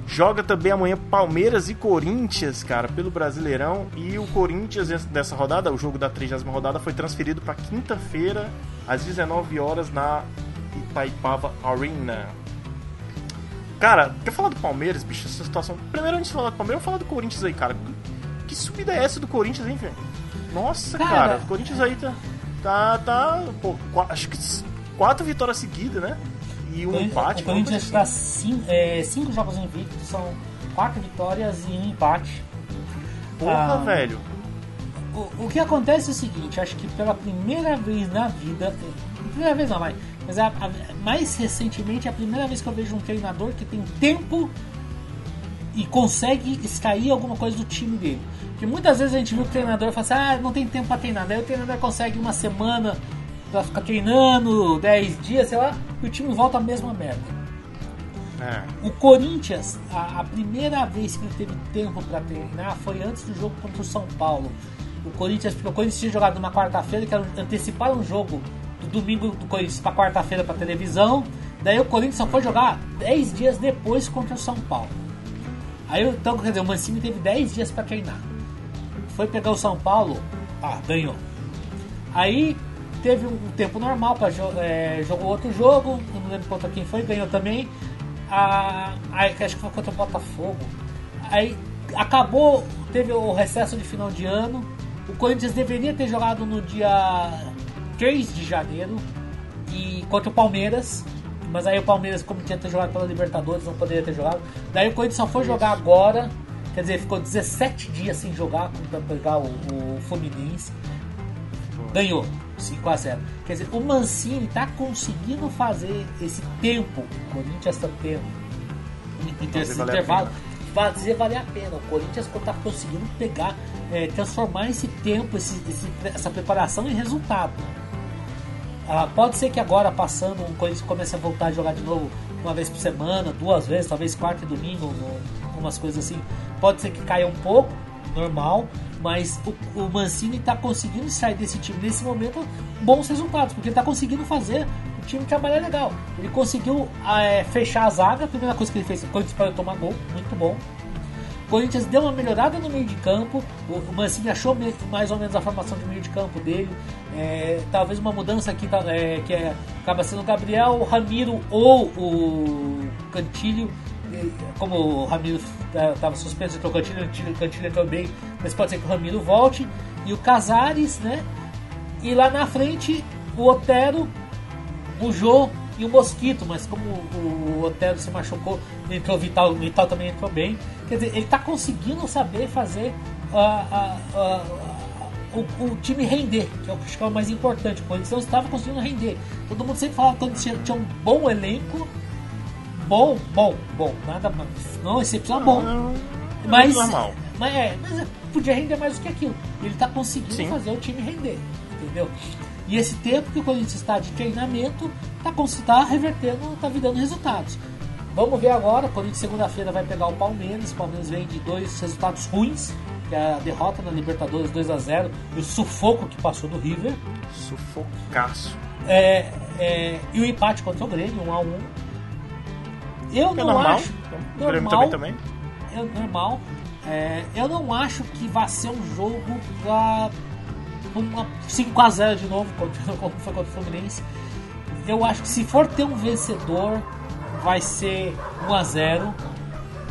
A: Joga também amanhã Palmeiras e Corinthians, cara, pelo Brasileirão. E o Corinthians, dessa rodada, o jogo da 30 rodada, foi transferido para quinta-feira, às 19 horas, na Itaipava Arena. Cara, quer falar do Palmeiras, bicho? Essa situação. Primeiro, antes de falar do Palmeiras, eu falar do Corinthians aí, cara. que subida é essa do Corinthians, hein, velho? Nossa, cara, cara, o Corinthians aí tá. Tá. tá pô, acho que quatro vitórias seguidas, né? E um empate.
B: O Corinthians está cinco, é, cinco jogos invictos, são quatro vitórias e um empate.
A: Porra, ah, velho.
B: O, o que acontece é o seguinte, acho que pela primeira vez na vida. Primeira vez não, mas, mas a, a, mais recentemente é a primeira vez que eu vejo um treinador que tem tempo e consegue extrair alguma coisa do time dele. Porque muitas vezes a gente viu o treinador falar assim, ah, não tem tempo para treinar. Daí o treinador consegue uma semana pra ficar treinando, 10 dias, sei lá, e o time volta a mesma merda. É. O Corinthians, a, a, primeira vez que ele teve tempo para treinar foi antes do jogo contra o São Paulo. O Corinthians, porque o Corinthians tinha jogado numa quarta-feira, que era antecipar um jogo do domingo do Corinthians para quarta-feira para televisão. Daí o Corinthians só foi jogar 10 dias depois contra o São Paulo. Aí então, quer dizer, o Mancini teve 10 dias para treinar. Foi pegar o São Paulo, ah, ganhou. Aí teve um tempo normal para é, jogou outro jogo, não lembro contra quem foi, ganhou também. A, aí, acho que foi contra o Botafogo. Aí acabou, teve o recesso de final de ano. O Corinthians deveria ter jogado no dia 3 de janeiro e contra o Palmeiras. Mas aí o Palmeiras, como tinha ter jogado pela Libertadores, não poderia ter jogado. Daí o Corinthians só foi jogar agora. Quer dizer, ficou 17 dias sem jogar para pegar o, o Fluminense. Ganhou 5 a 0 Quer dizer, o Mancini está conseguindo fazer esse tempo. O Corinthians está tendo. Esse intervalo fazer valer a pena. O Corinthians está conseguindo pegar, é, transformar esse tempo, esse, esse, essa preparação em resultado. Ah, pode ser que agora, passando, o Corinthians a voltar a jogar de novo uma vez por semana, duas vezes, talvez quarta e domingo, umas coisas assim. Pode ser que caia um pouco, normal, mas o, o Mancini está conseguindo sair desse time nesse momento bons resultados, porque ele está conseguindo fazer o time trabalhar legal. Ele conseguiu é, fechar a zaga, a primeira coisa que ele fez, o Corinthians para tomar gol, muito bom. O Corinthians deu uma melhorada no meio de campo. O Mancini achou mais ou menos a formação de meio de campo dele. É, talvez uma mudança aqui tá, é, que é, acaba sendo o Gabriel, o Ramiro ou o Cantilho. Como o Ramiro estava suspenso, entrou o Cantilho, o Cantilho entrou bem, mas pode ser que o Ramiro volte. E o Casares, né? E lá na frente, o Otero, o Jô e o Mosquito, mas como o Otero se machucou, entrou o Vital, o Vital também entrou bem. Quer dizer, ele está conseguindo saber fazer uh, uh, uh, o, o, time render, que é o que é o mais importante. O Corinthians estava conseguindo render. Todo mundo sempre falava que quando tinha, tinha um bom elenco, bom, bom, bom, nada não excepcional bom. É mas, mas, é, mas podia render mais do que aquilo. Ele está conseguindo Sim. fazer o time render, entendeu? E esse tempo que o Corinthians está de treinamento está tá revertendo, está dando resultados. Vamos ver agora, Corinthians segunda-feira vai pegar o Palmeiras. O Palmeiras vem de dois resultados ruins, que é a derrota na Libertadores 2 a 0 e o sufoco que passou do River.
A: Sufocaço.
B: É, é, e o empate contra o Grêmio, 1 a 1 Eu é não normal. acho.
A: O Grêmio também também.
B: É normal. É, eu não acho que vai ser um jogo pra uma 5x0 de novo, como foi contra o Fluminense. Eu acho que se for ter um vencedor, vai ser 1x0.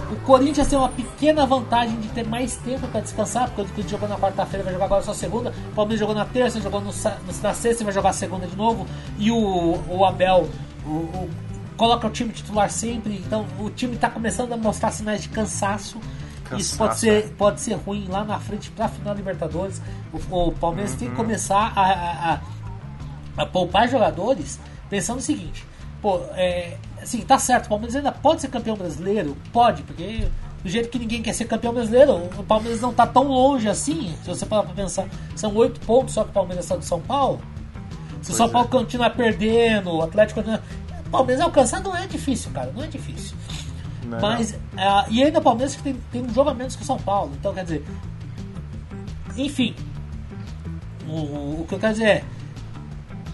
B: O Corinthians tem uma pequena vantagem de ter mais tempo para descansar, porque o Corinthians jogou na quarta-feira, vai jogar agora só segunda. O Palmeiras jogou na terça, jogou no, na sexta e vai jogar segunda de novo. E o, o Abel o, o, coloca o time titular sempre, então o time está começando a mostrar sinais de cansaço. Cansaço, Isso pode ser, é. pode ser ruim lá na frente para a final da Libertadores. O, o Palmeiras uhum. tem que uhum. começar a, a, a, a, poupar jogadores pensando o seguinte: pô, é, assim, tá certo, o Palmeiras ainda pode ser campeão brasileiro? Pode, porque do jeito que ninguém quer ser campeão brasileiro, o Palmeiras não tá tão longe assim. Se você parar pra pensar, são oito pontos só que o Palmeiras está do São Paulo. Se pois o São Paulo é. continuar perdendo, o Atlético continua. O Palmeiras alcançar não é difícil, cara, não é difícil. Não. Mas, uh, e ainda o Palmeiras que tem, tem um jogo a menos que o São Paulo. Então, quer dizer, enfim, o, o, que eu quero dizer é,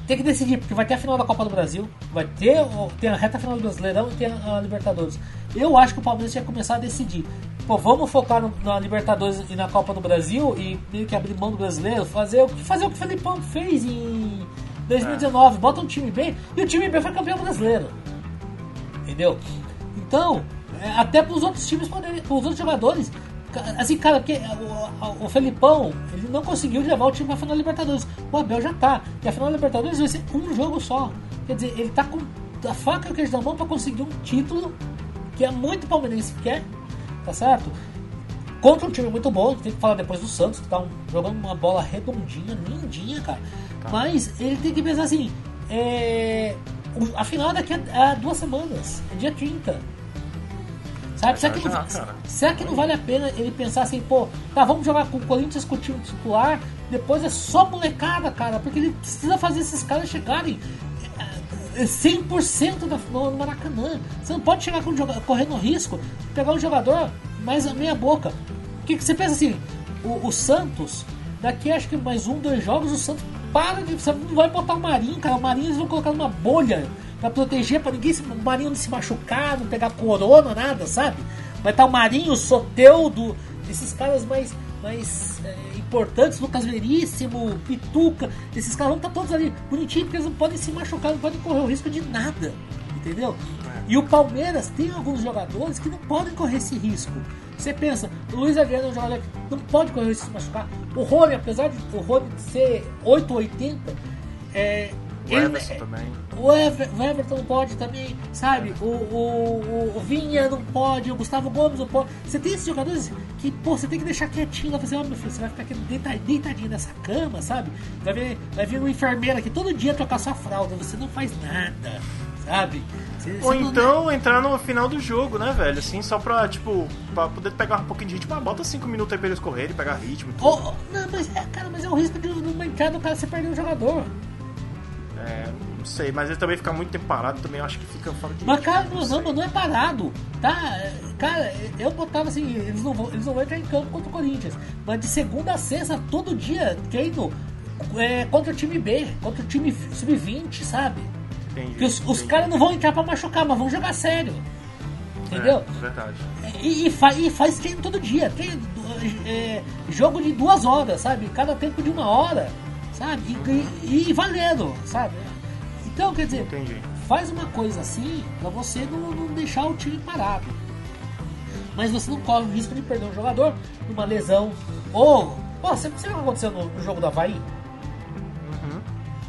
B: tem que decidir, porque vai ter a final da Copa do Brasil, vai ter, tem a reta final do Brasileirão e tem a, a Libertadores. Eu acho que o Palmeiras ia começar a decidir. Pô, vamos focar no, na Libertadores e na Copa do Brasil e meio que abrir mão do brasileiro, fazer, fazer o que o Felipão fez em 2019, é. bota um time bem e o time bem foi campeão brasileiro. Entendeu? Então, é, até para os outros times poderem, para os outros jogadores Assim, cara, porque o, o Felipão, ele não conseguiu levar o time pra final da Libertadores. O Abel já tá. E a final da Libertadores vai ser um jogo só. Quer dizer, ele tá com a faca e o queijo na mão pra conseguir um título que é muito palmeirense quer, tá certo? Contra um time muito bom, tem que falar depois do Santos, que tá um, jogando uma bola redondinha, lindinha, cara. Tá. Mas ele tem que pensar assim, é, a final é daqui a, a duas semanas, é dia 30 Sabe? Será que, não, será que não vale a pena ele pensar assim, pô, tá, vamos jogar com o Corinthians com o time titular, depois é só molecada, cara, porque ele precisa fazer esses caras chegarem 100% é, no Maracanã. Você não pode chegar com correndo risco, pegar um jogador mais a meia boca. O que, que você pensa assim? O, o, Santos, daqui acho que mais um, dois jogos, o Santos para de. Você não vai botar o Marinho, cara. O Marinho eles vão colocar numa bolha para proteger, para ninguém, o Marinho não se machucar, não pegar corona, nada, sabe? Vai estar tá o Marinho, o Soteudo, esses caras mais, mais é, importantes, Lucas Veríssimo, Pituca, esses caras vão estar tá todos ali bonitinhos, porque eles não podem se machucar, não podem correr o risco de nada, entendeu? É. E o Palmeiras tem alguns jogadores que não podem correr esse risco. Você pensa, o Luiz Adriano é um jogador que não pode correr o risco de se machucar. O Rony, apesar de o Rony ser 8,80, é,
A: o ele, também.
B: O, Ever, o Everton não pode também, sabe? O, o, o, Vinha não pode, o Gustavo Gomes não pode. Você tem esses jogadores que, pô, você tem que deixar quietinho lá, fazer, oh, meu filho, você vai ficar aqui deitadinho nessa cama, sabe? Vai vir, vai vir uma enfermeira aqui todo dia trocar sua fralda, você não faz nada, sabe?
A: Você, Ou então não... entrar no final do jogo, né, velho? Assim, só pra, tipo, pra poder pegar um pouquinho de ritmo. Ah, bota 5 minutos aí pra eles correrem, pegar ritmo.
B: Oh, não, mas, é, cara, mas é o risco de numa entrada o cara você perder um jogador.
A: É, não sei, mas ele também fica muito tempo parado, também acho que fica fora de
B: Mas cara, não, não, não é parado, tá? Cara, eu botava assim, eles não, vão, eles não vão entrar em campo contra o Corinthians, mas de segunda a sexta, todo dia, treino é, contra o time B, contra o time sub-20, sabe? Entendi, que os, os caras não vão entrar pra machucar, mas vão jogar sério. Entendeu?
A: É, verdade.
B: E, e, fa, e faz treino todo dia. Treino, é, jogo de duas horas, sabe? Cada tempo de uma hora sabe? E, e, valendo, sabe? Então, quer dizer, Entendi. faz uma coisa assim pra você não, não, deixar o time parado. Mas você não corre o risco de perder um jogador numa lesão. Ou. Pô, você sabe o que aconteceu no, no jogo do Havaí?
A: Uhum.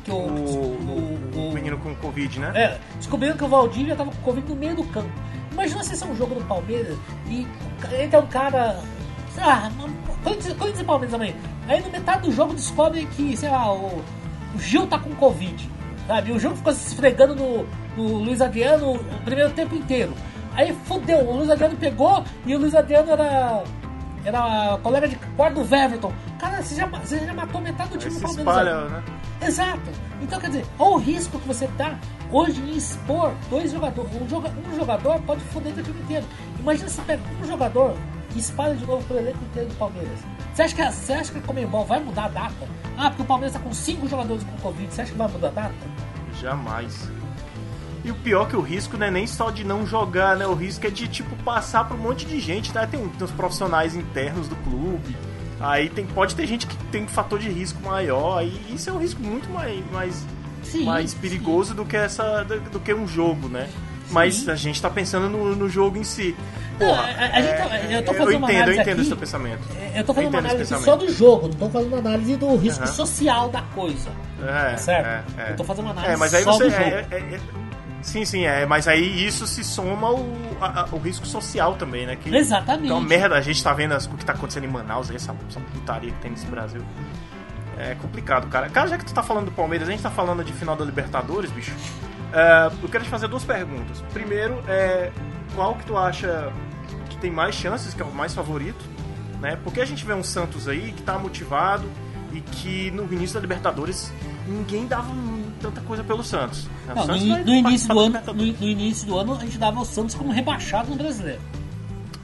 A: Que o, o, o, o, menino com Covid, né?
B: É, descobriram que o Valdívia tava com Covid no meio do campo. Imagina se é um jogo do Palmeiras e entra um cara. Ah, Corinthians e Palmeiras também. Aí no metade do jogo descobrem que, sei lá, o, o Gil tá com Covid. Sabe? O Gil ficou se esfregando no, no Luiz Adriano o primeiro tempo inteiro. Aí fudeu, o Luiz Adriano pegou e o Luiz Adriano era. Era colega de quarto do Everton. Cara, você já, você já matou metade do time do
A: Palmeiras. Espalha, né?
B: Exato. Então quer dizer, olha o risco que você tá hoje em expor dois jogadores. Um, joga, um jogador pode foder o time inteiro. Imagina se pega um jogador e espalha de novo pro elenco inteiro do Palmeiras. Você acha que a, você acha que a Comembol vai mudar a data? Ah, porque o Palmeiras está com cinco jogadores com Covid. Você acha que vai mudar a data?
A: Jamais. E o pior é que o risco não é nem só de não jogar, né? O risco é de, tipo, passar para um monte de gente, tá? Tem, tem os profissionais internos do clube. Aí tem, pode ter gente que tem um fator de risco maior. E isso é um risco muito mais, mais, sim, mais perigoso sim. do que essa do, do, que um jogo, né? Sim. Mas a gente tá pensando no, no jogo em si. Porra, a, a gente tá, eu tô fazendo eu entendo, uma análise eu entendo aqui, seu pensamento.
B: É, eu tô fazendo eu uma análise só do jogo, não tô fazendo uma análise do risco uhum. social da coisa. É, tá certo? É, é. Eu tô fazendo uma análise é, mas aí só você, do jogo. É, é, é,
A: sim, sim, é. Mas aí isso se soma ao, o risco social também, né? Que,
B: Exatamente.
A: Então, merda, a gente tá vendo as, o que tá acontecendo em Manaus, aí, essa, essa putaria que tem nesse Brasil. É complicado, cara. Cara, já que tu tá falando do Palmeiras, a gente tá falando de final da Libertadores, bicho. Eu quero te fazer duas perguntas. Primeiro, é, qual que tu acha tem mais chances, que é o mais favorito, né? Porque a gente vê um Santos aí que tá motivado e que no início da Libertadores ninguém dava tanta coisa pelo Santos.
B: Não, Santos no, no início do ano, no, no, início do ano a gente dava o Santos como rebaixado no brasileiro.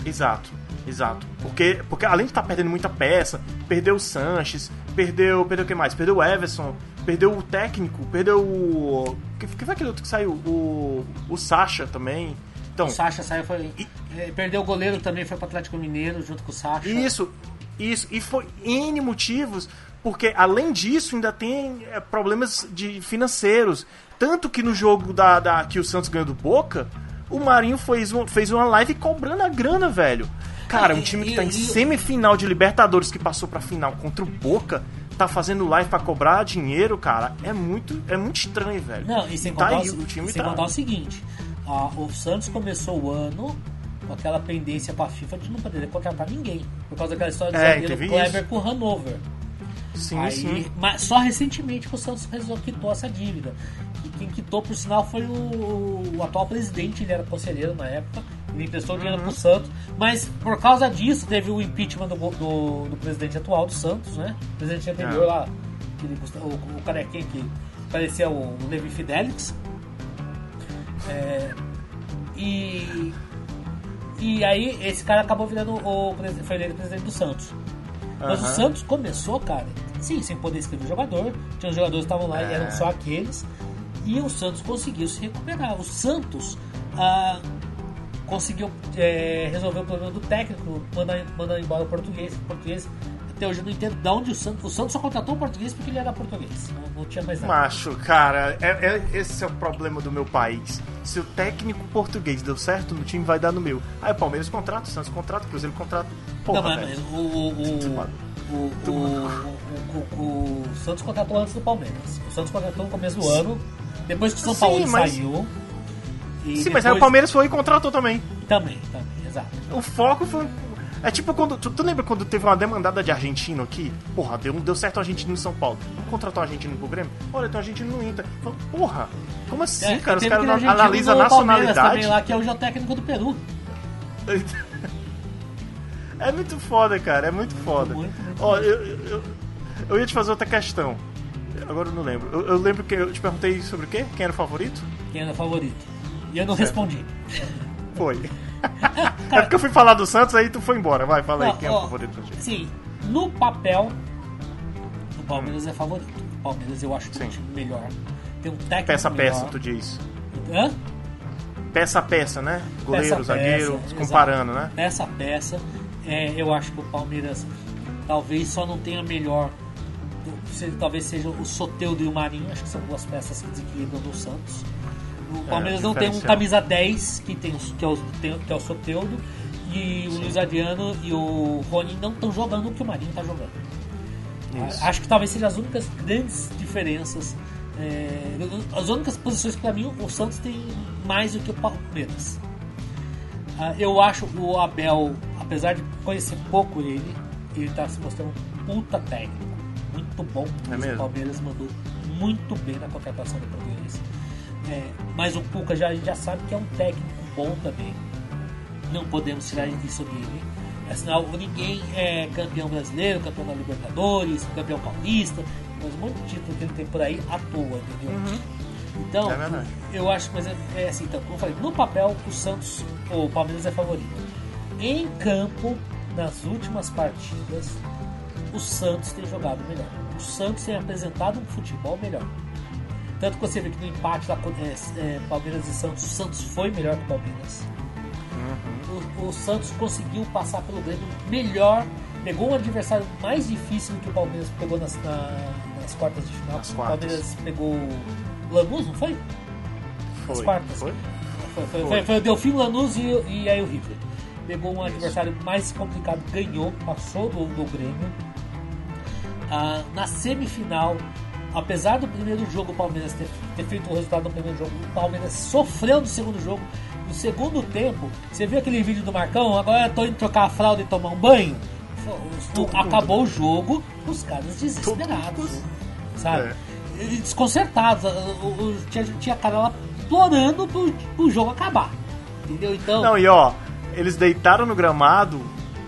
A: Exato, exato. Porque, porque além de estar tá perdendo muita peça, perdeu o Sanches, perdeu, perdeu o que mais? Perdeu o Everson, perdeu o técnico, perdeu o. Que, que foi aquele outro que saiu? O, o Sacha também. Então, o
B: Sacha saiu, foi. E, é, perdeu o goleiro também, foi para Atlético Mineiro junto com o Sacha.
A: Isso, isso. E foi N motivos, porque além disso ainda tem é, problemas de financeiros. Tanto que no jogo da, da que o Santos ganhou do Boca, o Marinho fez, um, fez uma live cobrando a grana, velho. Cara, um time que tá em semifinal de Libertadores que passou pra final contra o Boca tá fazendo live para cobrar dinheiro, cara, é muito, é muito estranho, velho.
B: Não, e sem, tá contar, aí, o, o time sem tá... contar o seguinte: o Santos começou o ano com aquela pendência pra FIFA de não poder contratar ninguém. Por causa daquela história do é, zagueiro Kleber com o Hanover.
A: Sim, Aí, sim.
B: Mas só recentemente que o Santos resolveu quitou essa dívida. E quem quitou, por sinal, foi o, o atual presidente, ele era conselheiro na época. Ele emprestou dinheiro uhum. pro Santos. Mas por causa disso, teve o impeachment do, do, do presidente atual do Santos, né? O presidente anterior é. lá, aquele, o, o carequinha que parecia o, o Levi Fidelix. É, e e aí esse cara acabou virando o foi eleito presidente do Santos. Mas uhum. o Santos começou, cara, sim, sem poder escrever jogador. Tinha os jogadores que estavam lá é. e eram só aqueles. E o Santos conseguiu se recuperar. O Santos ah, conseguiu é, resolver o problema do técnico, mandando, mandando embora o português. O português até hoje eu não entendo de onde o Santos. O Santos só contratou o português porque ele era português. Não, não tinha mais nada.
A: Macho, cara, é, é, esse é o problema do meu país. Se o técnico português deu certo no time, vai dar no meu. Aí o Palmeiras contrata, o Santos contrata, o Cruzeiro contrata. Porra, não, mas,
B: o, o, o, o, Santos contratou antes do Palmeiras. O Santos contratou no começo do ano, depois que o São Paulo mas... saiu.
A: Sim, depois... mas aí o Palmeiras foi e contratou também.
B: Também, também, exato. O
A: foco foi é tipo quando. Tu, tu, lembra quando teve uma demandada de argentino aqui? Porra, deu, deu certo o argentino em São Paulo. Vamos contratar um argentino pro Grêmio? Olha, tem um argentino no Inter. Porra, como assim, é, cara? Os caras analisam a nacionalidade.
B: Também lá, que é o técnico do Peru.
A: é muito foda, cara. É muito foda. Muito, muito Ó, eu, eu, eu, ia te fazer outra questão. Agora eu não lembro. Eu, eu, lembro que eu te perguntei sobre o quê? Quem era o favorito?
B: Quem era o favorito. E eu não certo. respondi.
A: Foi. é porque eu fui falar do Santos, aí tu foi embora. Vai, fala aí, quem é o favorito do
B: time? Sim, no papel, o Palmeiras hum. é favorito. O Palmeiras eu acho que é um time melhor. Tem um técnico
A: Peça a
B: peça,
A: tu diz.
B: Hã?
A: Peça a peça, né? Goleiro, peça zagueiro, peça, comparando, exato. né?
B: Peça a peça. É, eu acho que o Palmeiras talvez só não tenha melhor. Talvez seja o Soteudo e o Marinho, acho que são duas peças que desequilibram do Santos. O é, Palmeiras é, não tem um camisa 10, que, tem, que, é o, que é o Soteudo, e o Sim. Luiz Adriano e o Rony não estão jogando o que o Marinho está jogando. Isso. Acho que talvez sejam as únicas grandes diferenças. É, as únicas posições que para mim o Santos tem mais do que o Palmeiras. Ah, eu acho o Abel, apesar de conhecer pouco ele, ele está se mostrando um puta técnico. Muito bom. É o Palmeiras mandou muito bem na contratação do português. É, mas o Cuca já, já sabe que é um técnico bom também. Não podemos tirar isso dele. Afinal, ninguém é campeão brasileiro, campeão da Libertadores, campeão paulista, mas um monte de título que ele tem por aí à toa, entendeu? Uhum. Então, é eu acho, mas é, é, assim, então, como eu falei, no papel o Santos, o Palmeiras é favorito. Em campo, nas últimas partidas, o Santos tem jogado melhor. O Santos tem apresentado um futebol melhor. Tanto que você vê que no empate da é, é, Palmeiras e Santos, o Santos foi melhor que o Palmeiras. Uhum. O, o, Santos conseguiu passar pelo Grêmio melhor, pegou um adversário mais difícil do que o Palmeiras pegou nas, na, nas quartas de final. o Palmeiras pegou Lanús, não foi?
A: Foi.
B: As quartas.
A: Foi?
B: Foi, foi, foi. foi o Delfim Lanús e, e aí o River. Pegou um adversário mais complicado, ganhou, passou do, do Grêmio. Ah, na semifinal apesar do primeiro jogo o Palmeiras ter, ter feito o resultado no primeiro jogo, o Palmeiras sofreu no segundo jogo. No segundo tempo, você viu aquele vídeo do Marcão? Agora eu tô indo trocar a fralda e tomar um banho. Tudo, acabou tudo. o jogo, os caras desesperados, tudo, sabe? É. Desconcertados. Tinha, tinha cara lá implorando pro, pro jogo acabar. Entendeu? Então.
A: Não, e ó, eles deitaram no gramado,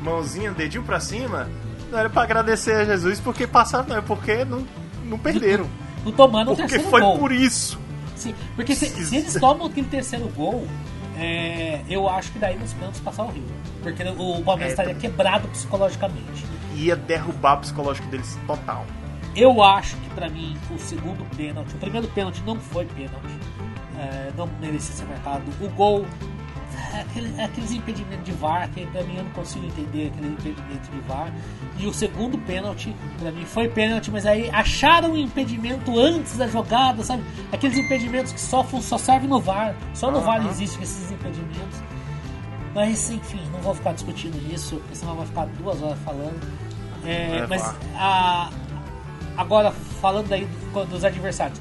A: mãozinha, dedinho pra cima. Não era pra agradecer a Jesus porque passaram, não, é porque não não perderam.
B: Não, tomando o terceiro
A: foi
B: gol.
A: por isso.
B: Sim, porque se, se eles tomam aquele terceiro gol, é, eu acho que daí nos pênaltis passar o Rio. Porque o Palmeiras é, estaria quebrado psicologicamente.
A: Ia derrubar o psicológico deles total.
B: Eu acho que para mim o segundo pênalti, o primeiro pênalti não foi pênalti, é, não merecia ser marcado. O gol aquele, aqueles impedimentos de VAR, que pra mim eu não consigo entender aquele impedimento de VAR. E o segundo pênalti, pra mim foi pênalti, mas aí acharam o impedimento antes da jogada, sabe? Aqueles impedimentos que só, só servem no VAR, só no uhum. VAR existem esses impedimentos. Mas enfim, não vou ficar discutindo isso, porque senão vai ficar duas horas falando. É, é, mas a, agora falando aí dos adversários.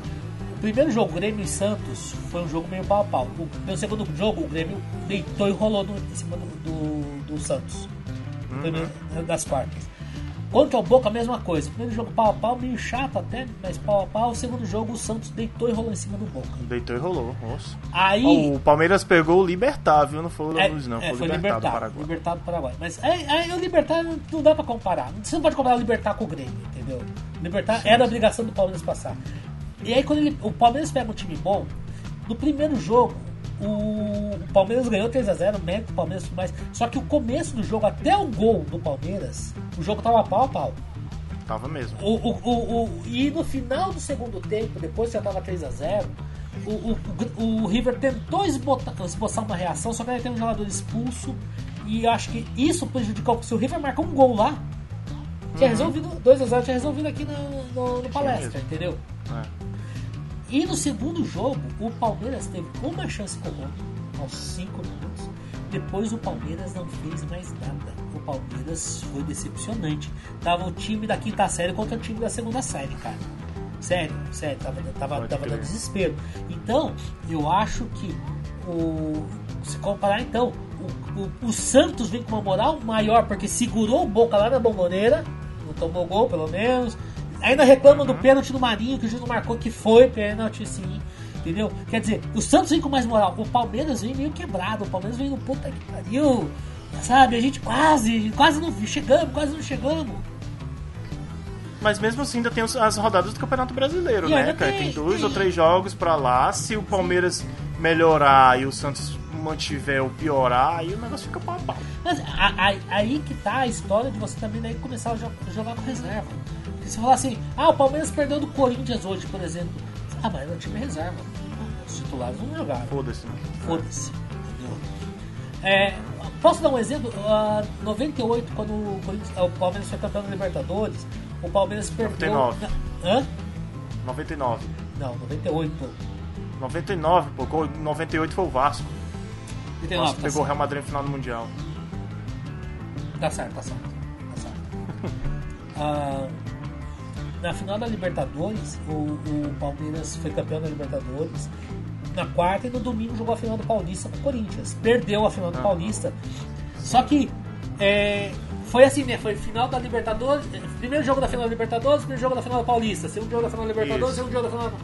B: Primeiro jogo, Grêmio e Santos, foi um jogo meio pau a pau. O meu segundo jogo, o Grêmio deitou e rolou no, em cima do, do, do Santos. Uhum. Das quartas. Contra o Boca, a mesma coisa. Primeiro jogo pau a pau, meio chato até, mas pau a pau. O segundo jogo, o Santos deitou e rolou em cima do Boca.
A: Deitou e rolou, nossa.
B: Aí...
A: o Palmeiras pegou o Libertar, viu? Não foi o Lanús, é, não.
B: É,
A: foi,
B: o Libertar, do Paraguai. Libertar do Paraguai. Mas aí, aí, o Libertar não dá pra comparar. Você não pode comparar o Libertar com o Grêmio, entendeu? O Libertar sim, era a obrigação do Palmeiras passar. E aí, quando ele, o Palmeiras pega um time bom, no primeiro jogo, o Palmeiras ganhou 3x0, mérito do Palmeiras e tudo mais. Só que o começo do jogo, até o gol do Palmeiras, o jogo tava pau a pau.
A: Tava mesmo.
B: O, o, o, o, e no final do segundo tempo, depois que já tava 3x0, o, o, o, River tentou esbotar, esboçar uma reação, só que ele tem um jogador expulso. E acho que isso prejudicou. Se o River marcar um gol lá, tinha uhum. resolvido, 2x0 tinha resolvido aqui no, no, no palestra, entendeu? É. E no segundo jogo, o Palmeiras teve uma chance comum aos 5 minutos. Depois o Palmeiras não fez mais nada o Palmeiras foi decepcionante. Tava o time da quinta série contra o time da segunda série, cara. Sério, sério, tava, tava, tava dando desespero. Então, eu acho que o. Se comparar então, o, o, o, Santos vem com uma moral maior porque segurou o Boca lá na bomboneira, não tomou gol pelo menos. Ainda reclamam do pênalti do Marinho, que o não marcou que foi pênalti sim. Entendeu? Quer dizer, o Santos vem com mais moral, o Palmeiras vem meio quebrado, o Palmeiras vem no puta que pariu. Sabe, a gente quase, quase não chegamos, quase não chegamos.
A: Mas mesmo assim ainda tem as rodadas do Campeonato Brasileiro, e né, cara? Tem, tem dois tem. ou três jogos para lá. Se o Palmeiras melhorar e o Santos mantiver ou piorar, aí o negócio fica pau a pau.
B: Mas aí que tá a história de você também daí começar a jogar com reserva. Você falar assim, ah, o Palmeiras perdeu do Corinthians hoje, por exemplo. Ah, mas o time reserva. Os titulares vão jogar.
A: Foda-se, né?
B: Foda-se. É, Posso dar um exemplo? Uh, 98, quando o, o, Palmeiras foi campeão da Libertadores, o Palmeiras perdeu.
A: 99.
B: Hã?
A: 99.
B: Não, 98.
A: 99, pô. 98 foi o Vasco.
B: 99,
A: Vasco tá pegou o Real Madrid no final do Mundial.
B: Tá certo, tá certo. Tá certo. uh, na final da Libertadores, o, o Palmeiras foi campeão da Libertadores na quarta e no domingo jogou a final do Paulista com o Corinthians. Perdeu a final do ah. Paulista. Só que é, foi assim, né? Foi final da Libertadores, primeiro jogo da final da Libertadores, primeiro jogo da final do Paulista, segundo jogo da final da Libertadores, Isso. segundo jogo da final.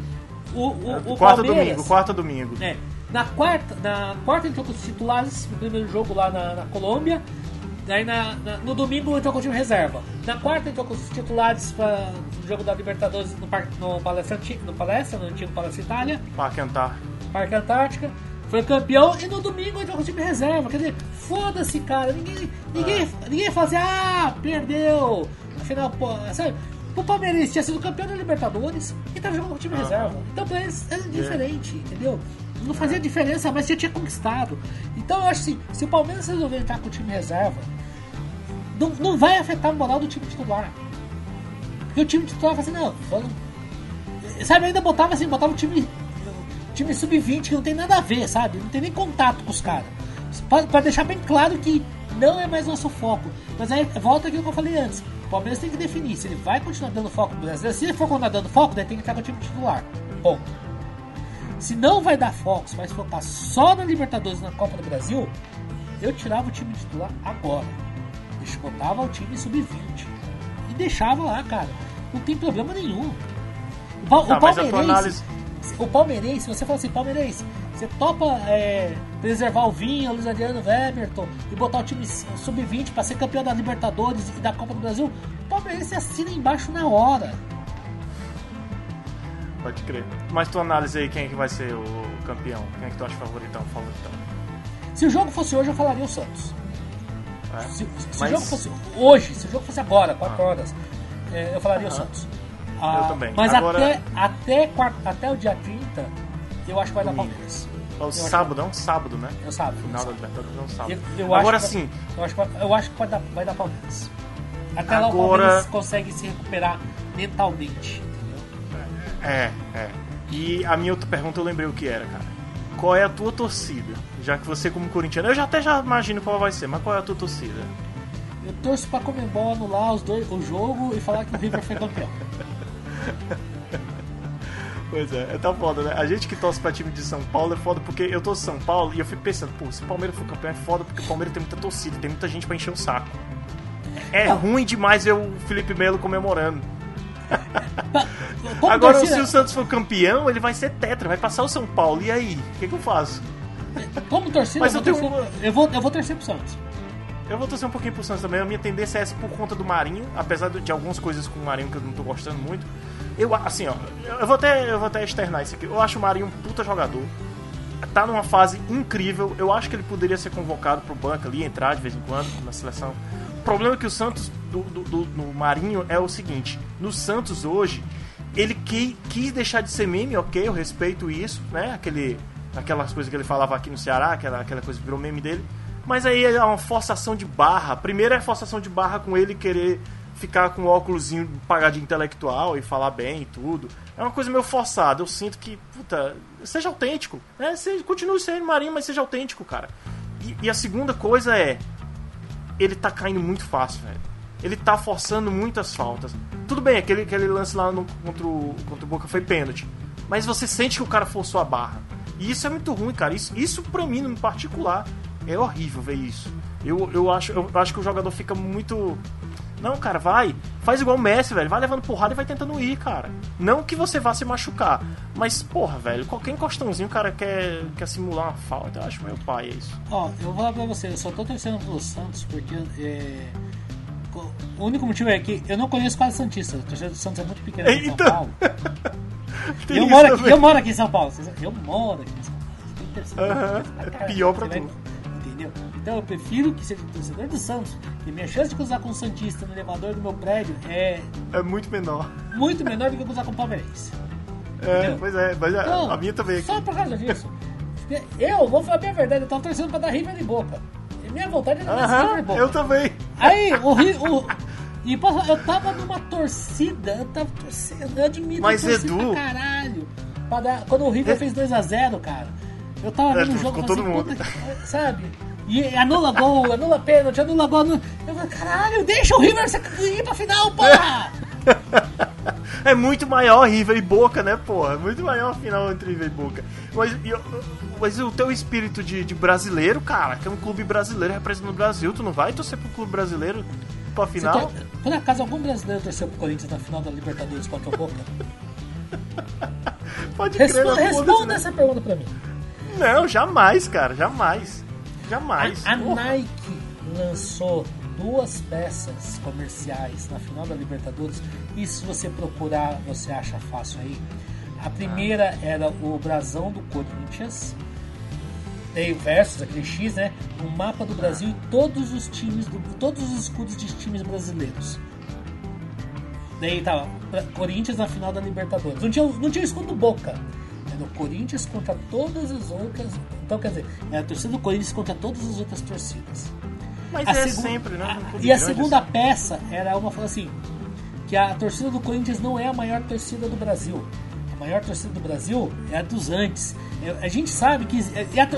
B: O, o, o
A: quarto domingo, quarto domingo.
B: É, na quarta, na quarta entrou com os titulares no primeiro jogo lá na, na Colômbia. Daí na, na, no domingo entrou com o time reserva. Na quarta entrou com os titulares para o jogo da Libertadores no, no Palestra no Palestra, no antigo Palestra Itália.
A: Parque Antártico.
B: Parque Antártica. Foi campeão e no domingo entrou com o time reserva. Quer dizer, foda-se, cara. Ninguém, ninguém, ah. ninguém fazia, ah, perdeu. Afinal, pô, sabe? O Palmeiras tinha sido campeão da Libertadores e tava jogando com o time ah. reserva. Então pra eles era diferente, yeah. entendeu? Não fazia diferença, mas já tinha conquistado. Então eu acho assim, se o Palmeiras resolver entrar com o time reserva, não, não vai afetar a moral do time titular. Porque o time titular vai assim, não, vamos. Sabe, ainda botava assim, botava o time time sub-20 que não tem nada a ver, sabe? Não tem nem contato com os caras. Para deixar bem claro que não é mais nosso foco. Mas aí volta aquilo que eu falei antes. O Palmeiras tem que definir se ele vai continuar dando foco no Brasil. Se ele for continuar dando foco, daí tem que estar com o time titular. Bom. Se não vai dar foco, se vai focar só na Libertadores na Copa do Brasil, eu tirava o time titular agora. Eu botava o time sub-20. E deixava lá, cara. Não tem problema nenhum.
A: O, tá, o Palmeirense
B: o palmeirense, você fala assim, palmeirense, você topa é, preservar o Vinha, o Luiz Adriano Weberton e botar o time sub-20 para ser campeão da Libertadores e da Copa do Brasil, o palmeirense assina embaixo na hora.
A: Pode crer. Mas tua análise aí, quem é que vai ser o campeão? Quem é que tu acha favoritão? favoritão?
B: Se o jogo fosse hoje, eu falaria o Santos. É? Se, se Mas... o jogo fosse hoje, se o jogo fosse agora, 4 ah. horas, é, eu falaria o Santos.
A: Ah, eu também.
B: Mas Agora... até, até, até o dia 30, eu acho que vai dar Palmeiras.
A: É o sábado, é um sábado, né?
B: É o sábado.
A: Final da Libertadores é um sábado.
B: Eu, eu
A: Agora
B: sim.
A: Eu
B: acho, que, eu acho que vai dar, vai dar Palmeiras. Até Agora... lá o Palmeiras consegue se recuperar mentalmente.
A: É, é. E a minha outra pergunta eu lembrei o que era, cara. qual é a tua torcida? Já que você como corintiano, eu já até já imagino qual vai ser, mas qual é a tua torcida?
B: Eu torço pra Comembol anular os dois, o jogo e falar que o River foi campeão.
A: Pois é, é tão foda, né? A gente que torce pra time de São Paulo é foda porque eu torço São Paulo e eu fico pensando, pô, se o Palmeiras for campeão é foda porque o Palmeiras tem muita torcida, tem muita gente pra encher o saco. É ruim demais ver o Felipe Melo comemorando. Como Agora, torcida... se o Santos for campeão, ele vai ser tetra, vai passar o São Paulo. E aí? O que, que eu faço?
B: Como torcida, Mas eu, tenho... torcer, eu, vou, eu vou torcer pro Santos.
A: Eu vou torcer um pouquinho pro Santos também. A minha tendência é essa por conta do Marinho, apesar de algumas coisas com o Marinho que eu não tô gostando muito. Eu, assim, ó, eu vou até, eu vou até externar isso aqui. Eu acho o Marinho um puta jogador. Tá numa fase incrível. Eu acho que ele poderia ser convocado pro banco ali, entrar de vez em quando na seleção. O problema é que o Santos, do, do, do no Marinho, é o seguinte: no Santos hoje, ele que, quis deixar de ser meme, ok, eu respeito isso, né? Aquele, aquelas coisas que ele falava aqui no Ceará, aquela, aquela coisa que virou meme dele. Mas aí é uma forçação de barra. Primeiro é forçação de barra com ele querer ficar com o óculosinho pagar de intelectual e falar bem e tudo. É uma coisa meio forçada. Eu sinto que, puta, seja autêntico. Né? Você continue sendo marinho, mas seja autêntico, cara. E, e, a segunda coisa é. Ele tá caindo muito fácil, velho. Ele tá forçando muitas faltas. Tudo bem, aquele, aquele lance lá no, contra, o, contra o Boca foi pênalti. Mas você sente que o cara forçou a barra. E isso é muito ruim, cara. Isso, isso pra mim, em particular, é horrível ver isso. Eu, eu, acho, eu acho que o jogador fica muito não, cara, vai. Faz igual o Messi, velho. Vai levando porrada e vai tentando ir, cara. Não que você vá se machucar. Mas, porra, velho, qualquer encostãozinho o cara quer, quer simular uma falta. Eu acho meu pai, é isso.
B: Ó, eu vou falar pra você, eu só tô torcendo pelo Santos porque. É... O único motivo é que eu não conheço quase Santista. A torcida do Santos é muito pequena em São. Paulo. eu, moro aqui, eu moro aqui em São Paulo. Eu moro aqui em São Paulo.
A: Uhum. É pior pra tu
B: entendeu? Então eu prefiro que seja torcedor do Santos, e minha chance de cruzar com o Santista no elevador do meu prédio é.
A: É muito menor.
B: Muito menor do que cruzar com o Palmeirense.
A: É, entendeu? pois é, mas então, a minha também.
B: Só por causa disso. Eu vou falar a minha verdade, eu tava torcendo pra dar River de boca. Minha vontade é dar uh -huh, boca.
A: Eu também.
B: Aí, o, o, e eu tava numa torcida, eu tava torcendo, eu admiro
A: Mas Edu...
B: pra caralho. Pra dar, quando o River é... fez 2x0, cara. Eu tava é, vendo o jogo
A: com todo assim, mundo.
B: sabe? E anula gol, anula pênalti, anula gol. Anula... Eu falei, caralho, deixa o River ir pra final, porra!
A: é muito maior River e Boca, né, porra? É muito maior a final entre River e Boca. Mas, mas o teu espírito de, de, brasileiro, cara, que é um clube brasileiro representando o Brasil, tu não vai torcer pro clube brasileiro pra final?
B: Por acaso algum brasileiro torceu pro Corinthians na final da Libertadores contra o Boca?
A: Pode crer, Responda,
B: responda né? essa pergunta pra mim.
A: Não, jamais, cara, jamais. Jamais.
B: A, a Nike lançou duas peças comerciais na final da Libertadores. E se você procurar, você acha fácil aí. A primeira era o brasão do Corinthians. Tem versus aquele X, né? O mapa do Brasil e todos os times, do, todos os escudos de times brasileiros. Daí tava Corinthians na final da Libertadores. Não tinha, não tinha escudo do Boca no Corinthians contra todas as outras. Então, quer dizer, é a torcida do Corinthians contra todas as outras torcidas.
A: Mas a é sempre, né?
B: e a segunda assim. peça era uma falando assim: que a torcida do Corinthians não é a maior torcida do Brasil. A maior torcida do Brasil é a dos antes. A gente sabe que.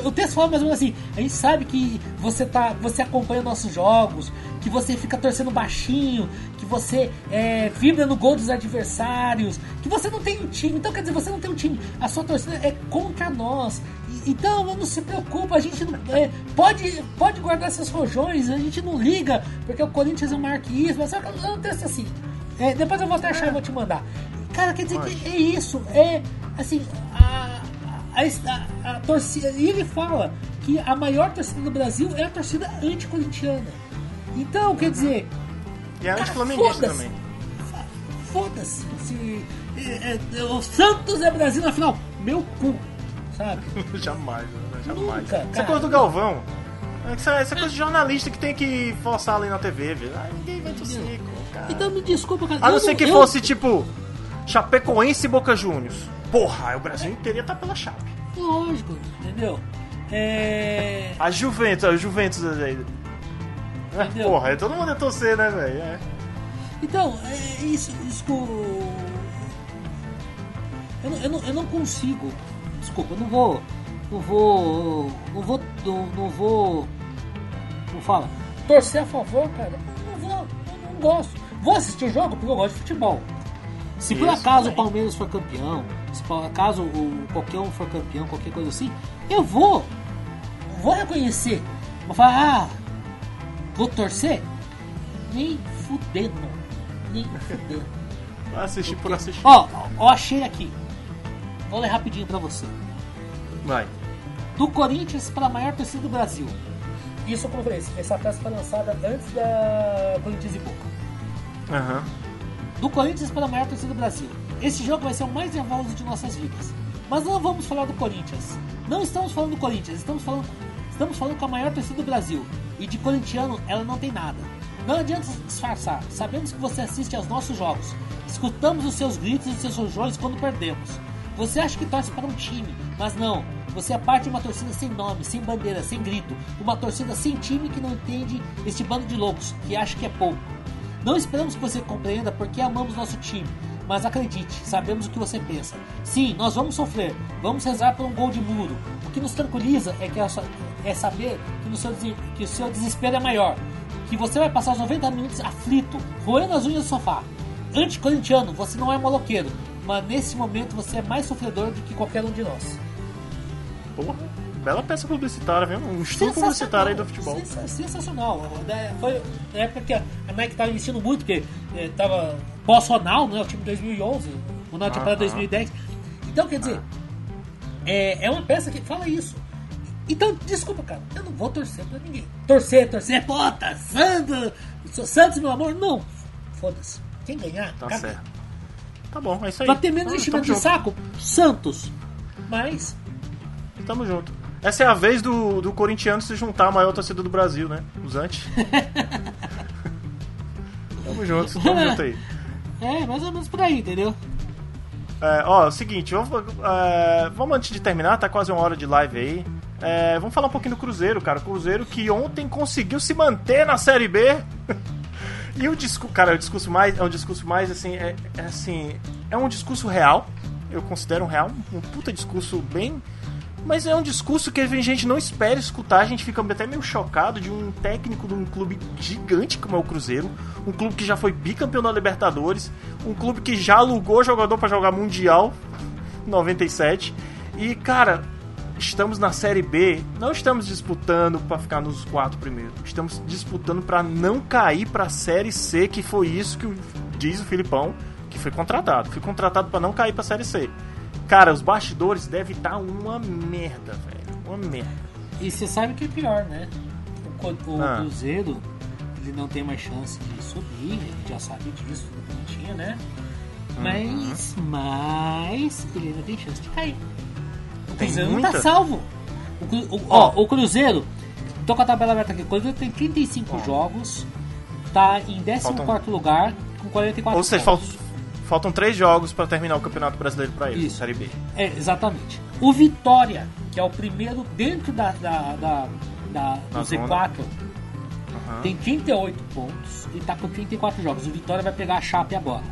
B: O texto fala mais ou menos assim: a gente sabe que você, tá, você acompanha nossos jogos, que você fica torcendo baixinho, que você é, vibra no gol dos adversários, que você não tem um time. Então, quer dizer, você não tem um time. A sua torcida é contra nós. Então, não se preocupa, a gente não, é, pode, pode guardar seus rojões, a gente não liga, porque o Corinthians é um marquismo. Mas é um texto assim. É, depois eu vou até achar e vou te mandar. Cara, quer dizer que é isso. É assim. A, a, a, a torcida. E ele fala que a maior torcida do Brasil é a torcida anticorintiana. Então, quer dizer.
A: E é anti-flamenguista também.
B: Foda-se. Se, é, é, o Santos é Brasil na final. Meu cu. Sabe?
A: jamais, né? jamais. Nunca, Essa coisa do Galvão. Essa, essa coisa de jornalista que tem que forçar ali na TV, viu? Ah, ninguém vai torcer,
B: cara. Então me desculpa, cara.
A: A não ser que eu... fosse tipo Chapecoense e Boca Juniors. Porra, o Brasil inteiro ia estar tá pela Chape.
B: Lógico, entendeu? É...
A: A Juventus, a Juventus aí. Entendeu? Porra, todo mundo ia torcer, né, velho? É.
B: Então, é isso, isso eu, não, eu, não, eu não consigo. Desculpa, eu não vou não vou. Não vou. Não, não vou. Como fala? Torcer a favor, cara. Não vou. Não gosto. Vou assistir o jogo porque eu gosto de futebol. Se por acaso o Palmeiras for campeão, se por acaso o, qualquer um for campeão, qualquer coisa assim, eu vou. Vou reconhecer. Vou falar, ah, vou torcer? Nem fudendo. Nem fudendo.
A: Assistir por assistir.
B: Ó, ó, achei aqui. Vou ler rapidinho pra você.
A: Vai.
B: Do Corinthians para a maior torcida do Brasil. Isso como eu falei, essa peça foi lançada antes da Corinthians e Boca.
A: Aham.
B: Do Corinthians para a maior torcida do Brasil. Esse jogo vai ser o mais nervoso de nossas vidas. Mas não vamos falar do Corinthians. Não estamos falando do Corinthians, estamos falando, estamos falando com a maior torcida do Brasil. E de corintiano ela não tem nada. Não adianta disfarçar. Sabemos que você assiste aos nossos jogos. Escutamos os seus gritos e os seus rojões quando perdemos. Você acha que torce para um time, mas não. Você é parte de uma torcida sem nome, sem bandeira, sem grito. Uma torcida sem time que não entende este bando de loucos, que acha que é pouco. Não esperamos que você compreenda porque amamos nosso time. Mas acredite, sabemos o que você pensa. Sim, nós vamos sofrer, vamos rezar por um gol de muro. O que nos tranquiliza é, que é saber que, no seu, que o seu desespero é maior. Que você vai passar os 90 minutos aflito, roendo as unhas do sofá. Anticorintiano, você não é maloqueiro, mas nesse momento você é mais sofredor do que qualquer um de nós.
A: Porra, bela peça publicitária, viu? Um estudo publicitário aí do futebol.
B: Sensacional. É, foi na época que a Nike estava investindo muito, porque estava pós-Ronaldo, né? O time de 2011, o Ronaldo para 2010. Então, quer dizer, é, é uma peça que fala isso. Então, desculpa, cara, eu não vou torcer pra ninguém. Torcer, torcer, puta, Santos, Santos, meu amor, não. Foda-se. Quem ganhar,
A: tá certo. Tá bom, é isso aí.
B: Vai ter menos ah, enchimento de saco? Santos. Mas.
A: Tamo junto. Essa é a vez do, do corintiano se juntar à maior torcida do Brasil, né? Os antes. tamo junto, tamo junto aí.
B: É, mais ou menos por aí, entendeu?
A: É, ó, é o seguinte, vamos, é, vamos antes de terminar, tá quase uma hora de live aí. É, vamos falar um pouquinho do Cruzeiro, cara. O Cruzeiro que ontem conseguiu se manter na Série B. E o discurso, cara, o discurso mais é um discurso mais assim, é, é, assim, é um discurso real. Eu considero um real, um puta discurso bem mas é um discurso que a gente não espera escutar, a gente fica até meio chocado de um técnico de um clube gigante como é o Cruzeiro, um clube que já foi bicampeão da Libertadores, um clube que já alugou jogador para jogar Mundial 97. E cara, estamos na Série B, não estamos disputando para ficar nos quatro primeiros. Estamos disputando para não cair para a Série C, que foi isso que diz o Filipão, que foi contratado. Foi contratado para não cair para a Série C. Cara, os bastidores devem estar tá uma merda, velho. Uma merda.
B: E você sabe que é pior, né? O, o ah. Cruzeiro, ele não tem mais chance de subir, gente já sabe disso, não tinha, né? Uhum. Mas, mas ele ainda tem chance de cair. O Cruzeiro não tá salvo. O, o, ó, o Cruzeiro, tô com a tabela aberta aqui, o Cruzeiro tem 35 oh. jogos, tá em 14 Faltam... lugar com 44
A: Ou seja, faltam, faltam 3 jogos para terminar o Campeonato Brasileiro para eles, Isso. Série B.
B: É, exatamente. O Vitória, que é o primeiro dentro da, da, da, da do Z4, uhum. tem 38 pontos e tá com 34 jogos. O Vitória vai pegar a Chape agora.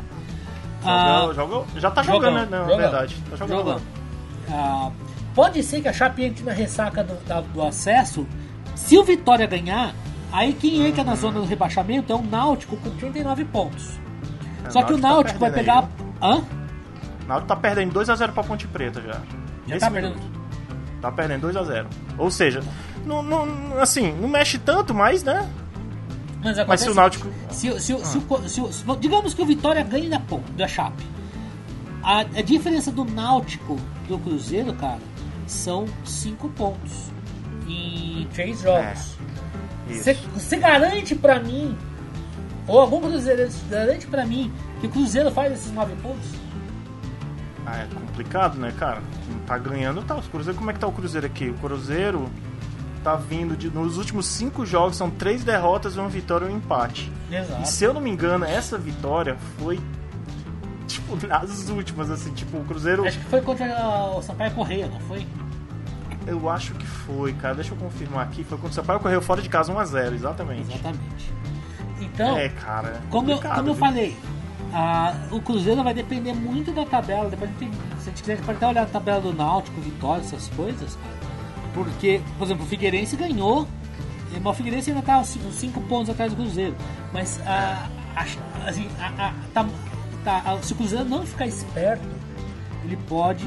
A: Jogou, ah, jogou, já tá jogando, jogando né? Na jogando, verdade. Tá jogando. jogando.
B: Ah, Pode ser que a Chape entre na ressaca do, da, do acesso. Se o Vitória ganhar, aí quem entra na zona do rebaixamento é o Náutico com 39 pontos. É, Só que o Náutico tá vai pegar. Aí, Hã?
A: O Náutico tá perdendo 2x0 pra Ponte Preta já.
B: Já tá perdendo.
A: Tá perdendo 2x0. Ou seja, não, não, assim, não mexe tanto, mas, né?
B: Mas, mas se o Náutico. Se, se, ah. se, se, digamos que o Vitória ganhe da, da Chape. A, a diferença do Náutico do Cruzeiro, cara, são 5 pontos em 3 jogos. Você é, garante pra mim, ou algum Cruzeiro garante pra mim, que o Cruzeiro faz esses 9 pontos?
A: Ah, é complicado, né, cara? Não tá ganhando, tá. Os Cruzeiro, como é que tá o Cruzeiro aqui? O Cruzeiro tá vindo de. Nos últimos 5 jogos são 3 derrotas, uma vitória e um empate.
B: Exato.
A: E se eu não me engano, essa vitória foi tipo, nas últimas, assim, tipo, o Cruzeiro.
B: Acho que foi contra o Sampaio Correia, não foi?
A: Eu acho que foi, cara. Deixa eu confirmar aqui. Foi contra o Sampaio Correia fora de casa 1x0, exatamente.
B: Exatamente. Então,
A: é, cara, é
B: como, eu, como eu falei, a, o Cruzeiro vai depender muito da tabela. Depois a gente, se a gente quiser, pode até olhar a tabela do Náutico, Vitória, essas coisas. Porque, por exemplo, o Figueirense ganhou. Mas o Figueirense ainda tá 5 pontos atrás do Cruzeiro. Mas a, a, assim, tá, tá, se o Cruzeiro não ficar esperto, ele pode,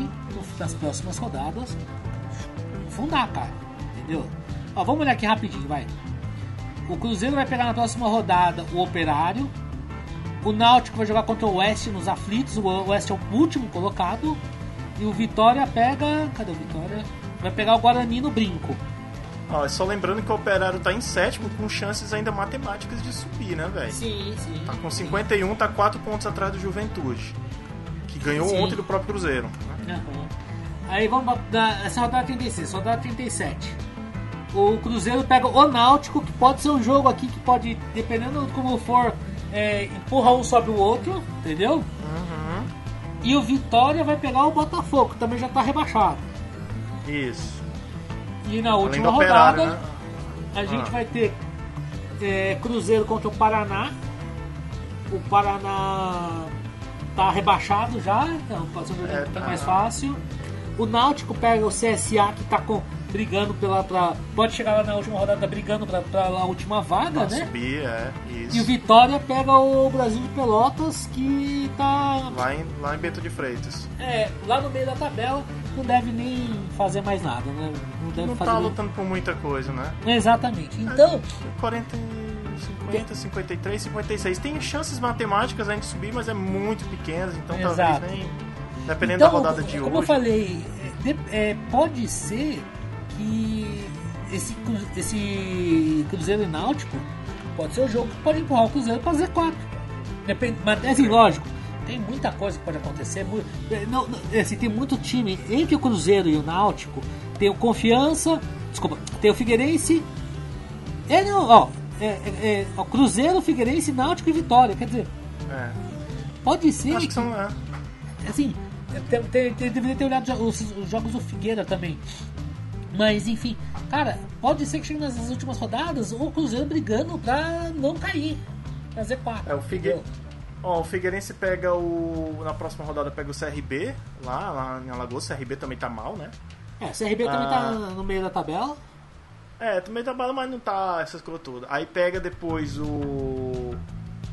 B: nas próximas rodadas, fundar, cara. Entendeu? Ó, vamos olhar aqui rapidinho, vai. O Cruzeiro vai pegar na próxima rodada o Operário. O Náutico vai jogar contra o Oeste nos aflitos. O Oeste é o último colocado. E o Vitória pega. Cadê o Vitória? Vai pegar o Guarani no brinco.
A: Ó, só lembrando que o Operário tá em sétimo, com chances ainda matemáticas de subir, né, velho?
B: Sim, sim.
A: Tá com 51, tá 4 pontos atrás do Juventude. Que ganhou sim. ontem do próprio Cruzeiro.
B: Uhum. Aí vamos dar essa rodada 36, rodada 37. O Cruzeiro pega o Náutico, que pode ser um jogo aqui que pode, dependendo de como for, é, empurra um sobre o outro, entendeu?
A: Uhum.
B: E o Vitória vai pegar o Botafogo, que também já tá rebaixado.
A: Isso.
B: E na última rodada, né? a gente ah. vai ter é, Cruzeiro contra o Paraná. O Paraná tá rebaixado já, então pode ser um jogo é, tá. mais fácil. O Náutico pega o CSA que tá com, brigando pela. Pra, pode chegar lá na última rodada brigando pra, pra a última vaga, né?
A: Subir, é, isso.
B: E o Vitória pega o Brasil de Pelotas que tá.
A: Lá em, lá em Bento de Freitas.
B: É, lá no meio da tabela não deve nem fazer mais nada, né?
A: Não
B: deve
A: não
B: fazer
A: tá lutando por muita coisa, né?
B: Exatamente. Então.
A: É, 40, 50, 53, 56. Tem chances matemáticas a gente subir, mas é muito pequenas, então
B: Exato.
A: talvez nem. Dependendo
B: então,
A: da rodada de
B: como
A: hoje.
B: Como eu falei, é, pode ser que esse, esse Cruzeiro e Náutico pode ser o jogo que pode empurrar o Cruzeiro para Z4. Depende, mas assim, lógico, tem muita coisa que pode acontecer. É, não, não, assim, tem muito time entre o Cruzeiro e o Náutico. Tem o Confiança, desculpa, tem o Figueirense. É, não, ó, é, é, é, Cruzeiro, Figueirense, Náutico e Vitória. Quer dizer,
A: É.
B: pode ser.
A: Acho que são. É.
B: Assim, tem- deveria ter olhado os, os jogos do Figueira também. Mas enfim, cara, pode ser que chegue nas últimas rodadas o Cruzeiro brigando pra não cair. Pra Z4.
A: É, o Figue... Ó, o Figueirense pega o. Na próxima rodada pega o CRB, lá, lá em Alagoas. O CRB também tá mal, né?
B: É, o CRB também
A: Ah.
B: tá no meio da tabela.
A: É, também tá mal, mas não tá essas coisas todas. Aí pega depois o.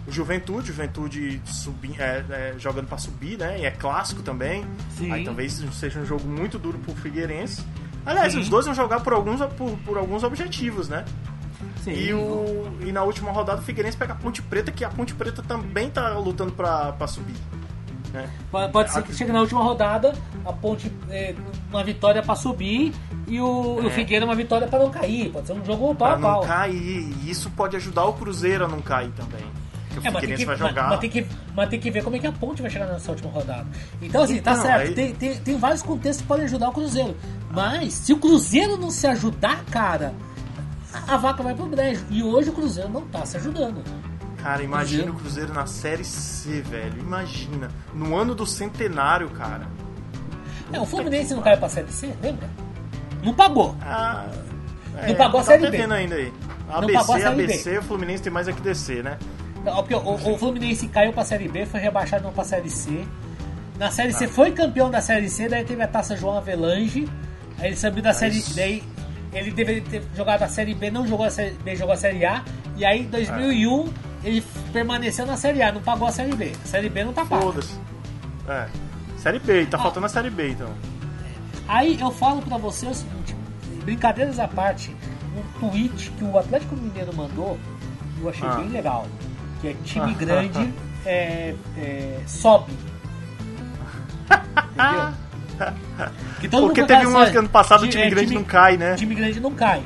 A: O Juventude, Juventude subi, é, é, jogando pra subir, né? E é clássico também.
B: Sim.
A: Aí talvez seja um jogo muito duro pro Figueirense. Aliás,
B: Sim.
A: os dois vão jogar por alguns, por, por alguns objetivos, né?
B: Sim.
A: E, o, e na última rodada o Figueirense pega a Ponte Preta, que a Ponte Preta também tá lutando pra, pra subir. Né?
B: Pode, ser que chegue na última rodada, a ponte é, uma vitória pra subir e o, e o
A: É.
B: Figueira uma vitória pra não cair. Pode ser um jogo pau a
A: não
B: pau.
A: cair. E isso pode ajudar o Cruzeiro a não cair também.
B: É,
A: o
B: mas tem,
A: Figueirense
B: que,
A: vai
B: mas,
A: jogar.
B: mas tem que, mas tem que ver como é que a ponte vai chegar nessa última rodada. Então, assim, tá
A: Então,
B: certo.
A: aí-
B: Tem, tem, tem vários contextos que podem ajudar o Cruzeiro. Mas, se o Cruzeiro não se ajudar, cara, a, a vaca vai pro brejo. E hoje o Cruzeiro não tá se ajudando.
A: Cara, imagina
B: Cruzeiro.
A: o Cruzeiro na Série C, velho. Imagina. No ano do centenário, cara.
B: É, o Fluminense não caiu pra Série C, lembra? Não pagou.
A: Ah,
B: Não pagou a
A: tá
B: Série B.
A: ainda aí. ABC. ABC, o Fluminense tem mais é que descer, né?
B: Não, porque o, o Fluminense caiu pra Série B, foi rebaixado não pra Série C. Na Série. C foi campeão da Série C, daí teve a taça João Avelange. Aí ele subiu da Série Daí ele deveria ter jogado a Série B, não jogou a Série B, jogou a Série A. E aí em 2001 ele permaneceu na Série A, não pagou a Série B. A Série B não tá paga.
A: Foda-se. É. Série B, tá
B: Ah.
A: faltando a Série B, então.
B: Aí eu falo pra você o seguinte, brincadeiras à parte, um tweet que o Atlético Mineiro mandou, eu achei
A: Ah.
B: bem legal. Que é time grande é, é, sobe. Entendeu? Todo
A: Porque teve um ano passado o
B: ti-
A: time
B: é,
A: grande não cai, né?
B: Time grande não cai.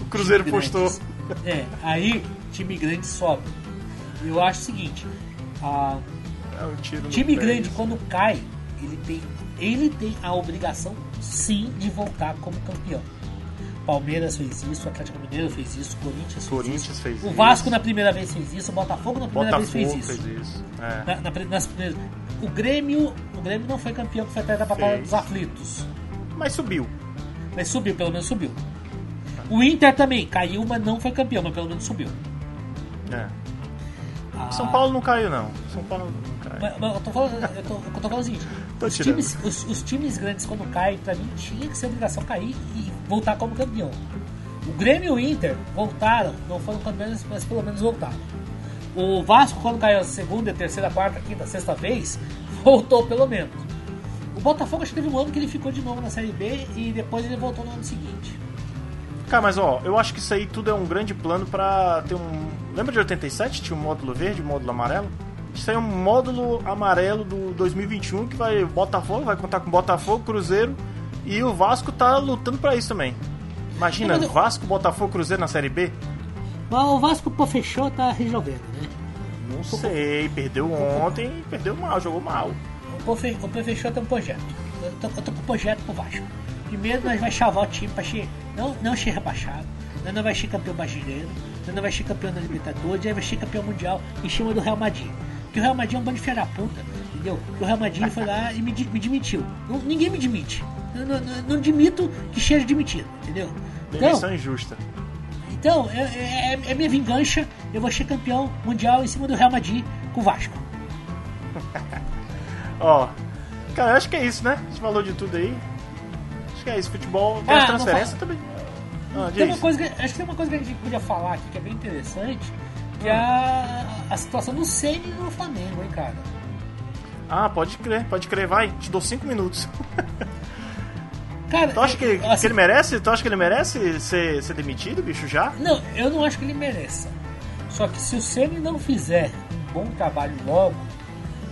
A: O Cruzeiro
B: time
A: postou.
B: grande. É, aí time grande sobe. Eu acho o seguinte, a,
A: É um
B: time grande quando cai, ele tem, ele tem a obrigação sim de voltar como campeão. Palmeiras fez isso, o Atlético Mineiro fez isso, o Corinthians fez
A: Corinthians
B: isso.
A: fez
B: o
A: isso.
B: Vasco na primeira vez fez isso, o Botafogo na primeira
A: Botafogo
B: vez fez isso.
A: fez isso. É.
B: Na- na nas primeiras- o Grêmio, o Grêmio não foi campeão, que foi até da batalha
A: Fez.
B: dos aflitos.
A: Mas subiu.
B: Mas subiu, pelo menos subiu. O Inter também caiu, mas não foi campeão, mas pelo menos subiu.
A: É. São Paulo não caiu, não. São Paulo não caiu.
B: Mas, mas eu, tô falando, eu, tô, eu tô falando o seguinte: os times, os, os, times grandes, quando caem, pra mim, tinha que ser obrigação cair e voltar como campeão. O Grêmio e o Inter voltaram, não foram campeões, mas pelo menos voltaram. O Vasco, quando caiu a segunda, terceira, quarta, quinta, sexta vez, voltou pelo menos. O Botafogo acho que teve um ano que ele ficou de novo na Série B e depois ele voltou no ano seguinte.
A: Cara, mas ó, eu acho que isso aí tudo é um grande plano pra ter um. Lembra de 87? Tinha um módulo verde, um módulo amarelo? Isso aí é um módulo amarelo do 2021 que vai. Botafogo, vai contar com Botafogo, Cruzeiro e o Vasco tá lutando pra isso também. Imagina, eu... Vasco, Botafogo, Cruzeiro na Série B?
B: Mas o Vasco pô, fechou, tá resolvendo, né?
A: Não sei, perdeu ontem, perdeu mal, jogou mal.
B: O Pô fechou tem um projeto. Eu tô, eu tô com um projeto pro Vasco. Primeiro nós vai chavar o time pra ser, não, não ser rebaixado. Nós não vai ser campeão brasileiro. Nós não vai ser campeão da Libertadores. Nós vai ser campeão mundial em cima do Real Madrid. Porque o Real Madrid é um bando de da puta, entendeu? Porque o Real Madrid foi lá e me, me demitiu. Não, ninguém me demite. Eu não, não, não admito que seja demitido, entendeu?
A: Demissão então, injusta.
B: Então, é, é, é, minha vingança. Eu vou ser campeão mundial em cima do Real Madrid com o Vasco.
A: Ó, cara, acho que é isso, né? A gente falou de tudo aí. Que é isso. Futebol, tem ah, transferência também.
B: Ah, tem uma coisa que, acho que tem uma coisa que a gente podia falar aqui que é bem interessante, que é a, a situação do Ceni no Flamengo, hein, cara.
A: Ah, pode crer, pode crer, vai, te dou 5 minutos.
B: Cara,
A: tu acha que, assim, que, ele merece? Tu acha que ele merece ser, ser demitido, bicho, já?
B: Não, eu não acho que ele mereça. Só que se o Ceni não fizer um bom trabalho logo,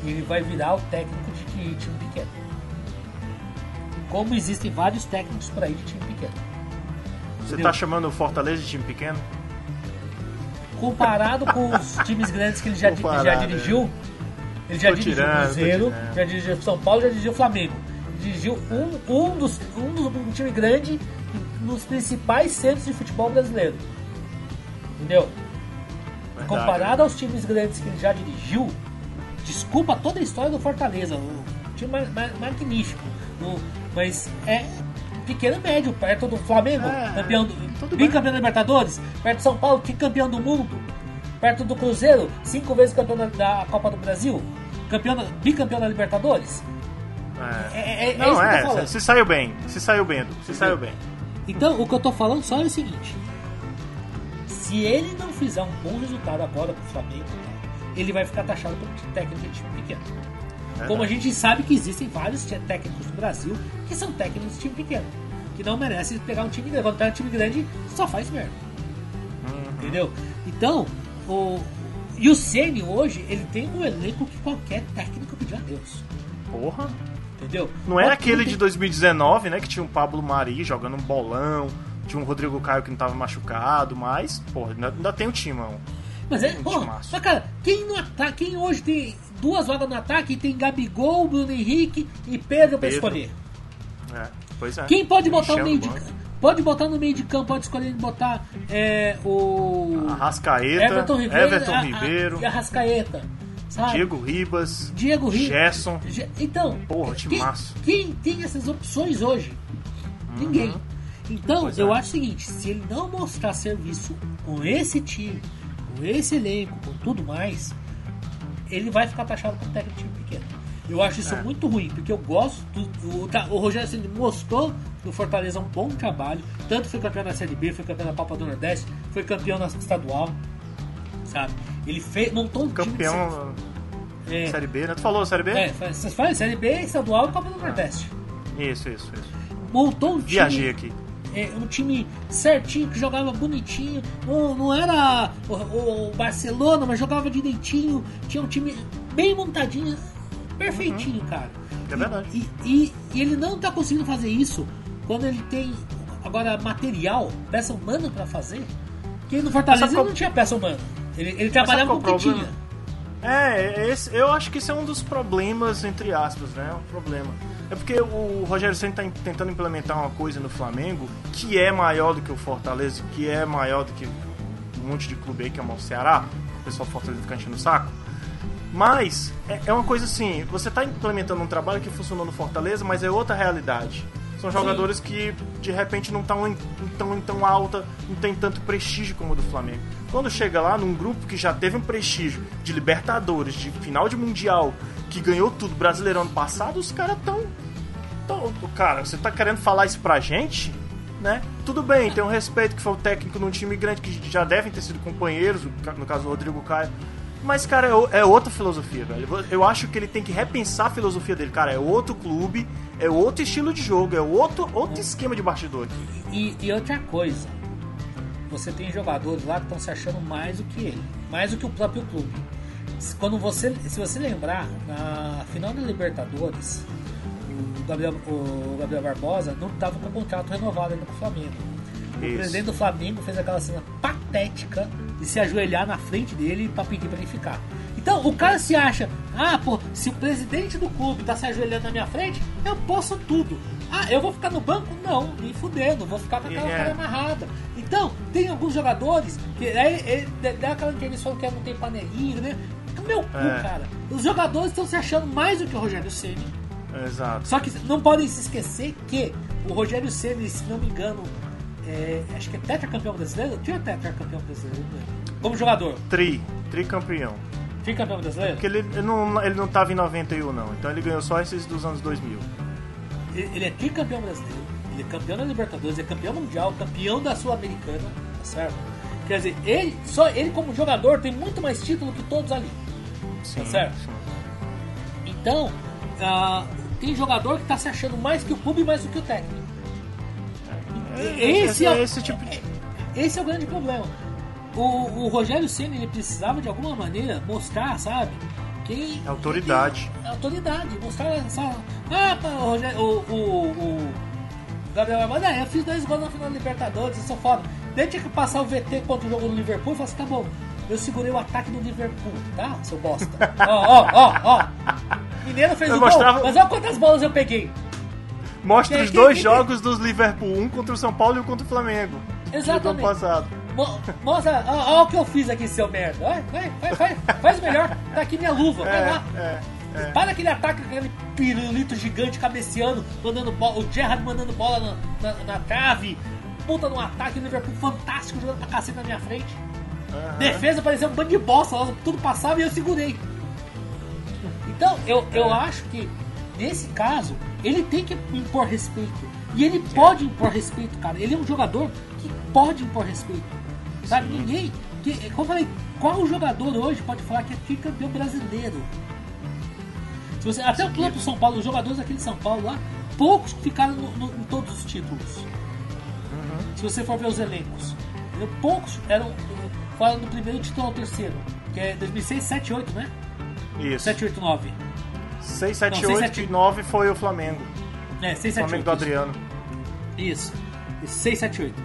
B: ele vai virar o técnico de time pequeno. Como existem vários técnicos para ir de time pequeno.
A: Você está chamando o Fortaleza de time pequeno?
B: Comparado com os times grandes que ele já, já dirigiu, ele já dirigiu o Cruzeiro, já dirigiu São Paulo, já dirigiu o Flamengo. Dirigiu um, um, dos, um, dos, um time grande nos principais centros de futebol brasileiro. Entendeu? Verdade. Comparado aos times grandes que ele já dirigiu, desculpa toda a história do Fortaleza, um time magnífico, no, mas é pequeno médio, perto do Flamengo, é, campeão do, bicampeão da Libertadores, perto do São Paulo, que campeão do mundo, perto do Cruzeiro, cinco vezes campeão da, da Copa do Brasil, campeão, bicampeão da Libertadores.
A: É, é, é, é Não, é, se saiu bem, se saiu bem, se saiu bem.
B: Então, o que eu tô falando só é o seguinte: se ele não fizer um bom resultado agora pro Flamengo, ele vai ficar taxado como técnico de time pequeno. É como a gente sabe que existem vários técnicos no Brasil que são técnicos de time pequeno, que não merecem pegar um time grande. Quando pega um time grande, só faz merda. Uhum. Entendeu? Então, o. E o Ceni hoje, ele tem um elenco que qualquer técnico pediu a Deus.
A: Porra!
B: Entendeu?
A: Não é aquele tem... de 2019, né? Que tinha o Pablo Mari jogando um bolão, tinha um Rodrigo Caio que não tava machucado, mas, porra, ainda tem o um timão.
B: Mas é, pô, mas cara, quem no ataque, quem hoje tem duas vagas no ataque tem Gabigol, Bruno Henrique e Pedro, Pedro. pra escolher.
A: É, pois é.
B: Quem pode botar no meio de Pode botar no meio de campo, pode escolher botar é, o.
A: Arrascaeta, Everton Ribeiro. Everton Ribeiro.
B: A, a, Arrascaeta.
A: Sabe? Diego Ribas.
B: Diego Ribas.
A: Gerson.
B: Então.
A: Porra,
B: quem. Quem tem essas opções hoje? Uhum. Ninguém. Então, pois eu é. acho o seguinte: se ele não mostrar serviço com esse time, esse elenco, com tudo mais, ele vai ficar taxado como técnico de time pequeno. Eu acho isso é. muito ruim, porque eu gosto. Do, o, o Rogério Ceni mostrou no Fortaleza um bom trabalho. Tanto foi campeão na Série B, foi campeão na Copa do Nordeste, foi campeão na estadual. Sabe? Ele fez, montou um
A: campeão time. É, série B, né? Tu falou Série B?
B: É, você fala Série B, estadual e Copa do Nordeste.
A: Isso, isso, isso.
B: Montou um
A: time. Viajei aqui
B: é, um time certinho, que jogava bonitinho. Não, não era o, o, Barcelona, mas jogava direitinho. Tinha um time bem montadinho, perfeitinho, uhum. cara.
A: É verdade.
B: E, e, e, ele não tá conseguindo fazer isso quando ele tem agora material, peça humana para fazer. Porque no Fortaleza ele não tinha peça humana. Ele, ele trabalhava com o que tinha.
A: É, esse, eu acho que esse é um dos problemas, entre aspas, né? Um problema. É porque o Rogério Senna está tentando implementar uma coisa no Flamengo que é maior do que o Fortaleza, que é maior do que um monte de clube aí que é o Ceará. O pessoal do Fortaleza fica enchendo o saco. Mas é, é uma coisa assim, você está implementando um trabalho que funcionou no Fortaleza, mas é outra realidade. São jogadores Sim. que de repente não estão em, tão, em tão alta, não tem tanto prestígio como o do Flamengo. Quando chega lá num grupo que já teve um prestígio de Libertadores, de final de Mundial, que ganhou tudo brasileiro ano passado, os caras tão, tão. Cara, você tá querendo falar isso pra gente? Né? Tudo bem, tem um respeito que foi o técnico num time grande que já devem ter sido companheiros, no caso o Rodrigo Caio mas, cara, é, é, outra filosofia, velho. Eu acho que ele tem que repensar a filosofia dele. Cara, é outro clube, é outro estilo de jogo, é outro, outro esquema de bastidor.
B: E, e outra coisa, você tem jogadores lá que estão se achando mais do que ele, mais do que o próprio clube. Quando você, se você lembrar, na final da Libertadores, o Gabriel, o Gabriel Barbosa não estava com o contrato renovado ainda com o Flamengo. O Isso. presidente do Flamengo fez aquela cena patética de se ajoelhar na frente dele para pedir para ele ficar. Então o cara se acha, ah, pô, se o presidente do clube tá se ajoelhando na minha frente, eu posso tudo. Ah, eu vou ficar no banco? Não, me fudendo, vou ficar com aquela cara amarrada. Então, tem alguns jogadores que aí ele dá aquela entrevista falando que não tem panelinha, né? Meu cu, é. cara. Os jogadores estão se achando mais do que o Rogério Ceni.
A: Exato.
B: Só que não podem se esquecer que o Rogério Ceni, se não me engano, é, acho que é tetracampeão brasileiro? Tinha tetracampeão brasileiro, né? Como jogador?
A: Tri, tricampeão.
B: Tricampeão brasileiro?
A: Porque ele, ele, não, ele não tava em 91, não. Então ele ganhou só esses dos anos 2000.
B: Ele, ele é tricampeão brasileiro, ele é campeão da Libertadores, é campeão mundial, campeão da Sul-Americana, tá certo? Quer dizer, ele, só ele como jogador tem muito mais título que todos ali. Tá sim, tá certo? Sim. Então, uh, tem jogador que tá se achando mais que o clube mais do que o técnico. Esse, é, esse tipo de... esse é o grande problema. O, o Rogério Senna ele precisava de alguma maneira mostrar, sabe? Quem,
A: autoridade.
B: Quem, autoridade. Mostrar essa. Ah, o, Rogério, o, o, o Gabriel Armando, ah, eu fiz dois gols na final da Libertadores, eu sou foda. Daí tinha que passar o VT contra o jogo do Liverpool e falar assim: tá bom, eu segurei o ataque do Liverpool, tá, seu bosta? Ó, ó, ó, ó. Mineiro fez eu o mostrava... gol, mas olha quantas bolas eu peguei.
A: Mostra os dois jogos dos Liverpool, um contra o São Paulo e um contra o Flamengo.
B: Exatamente.
A: Do ano passado.
B: Mo mostra, olha o que eu fiz aqui, seu merda. Vai, vai, vai, faz melhor. Tá aqui minha luva, vai é, lá. É, é. Para aquele ataque, aquele pirulito gigante cabeceando, mandando bola, o Gerrard mandando bola na, na, na trave. Puta no ataque, o Liverpool fantástico jogando pra cacete na minha frente. Uhum. Defesa parecia um bando de bosta, tudo passava e eu segurei. Então, eu, eu é. acho que nesse caso, ele tem que impor respeito. E ele pode impor respeito, cara. Ele é um jogador que pode impor respeito. Sabe? Sim. Ninguém. Que, como eu falei, qual jogador hoje pode falar que é campeão brasileiro? Se você, até o próprio São Paulo, os jogadores daquele São Paulo lá, poucos ficaram no, no, em todos os títulos. Uhum. Se você for ver os elencos, poucos eram fora do primeiro título ao terceiro, que é 2006, 7, 8, né?
A: Isso.
B: 7, 8, 9.
A: 6, 7, Não, 8 7... e 9 foi o Flamengo.
B: É, 6, 7,
A: Flamengo 8. do Adriano.
B: Isso. 6, 7, 8.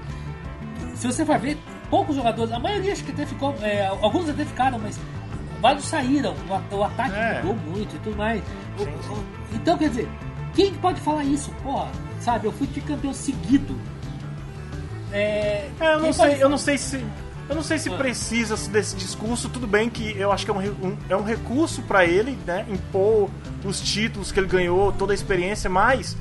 B: Se você for ver, poucos jogadores, a maioria acho que até ficou, é, alguns até ficaram, mas vários saíram. O, o ataque é. mudou muito e tudo mais. Sim, sim. Então, quer dizer, quem pode falar isso? Porra, sabe, eu fui campeão seguido.
A: É, é eu, não sei, eu não sei se eu não sei se precisa desse discurso, tudo bem que eu acho que é um, um é um recurso para ele, né? Impor os títulos que ele ganhou, toda a experiência, mas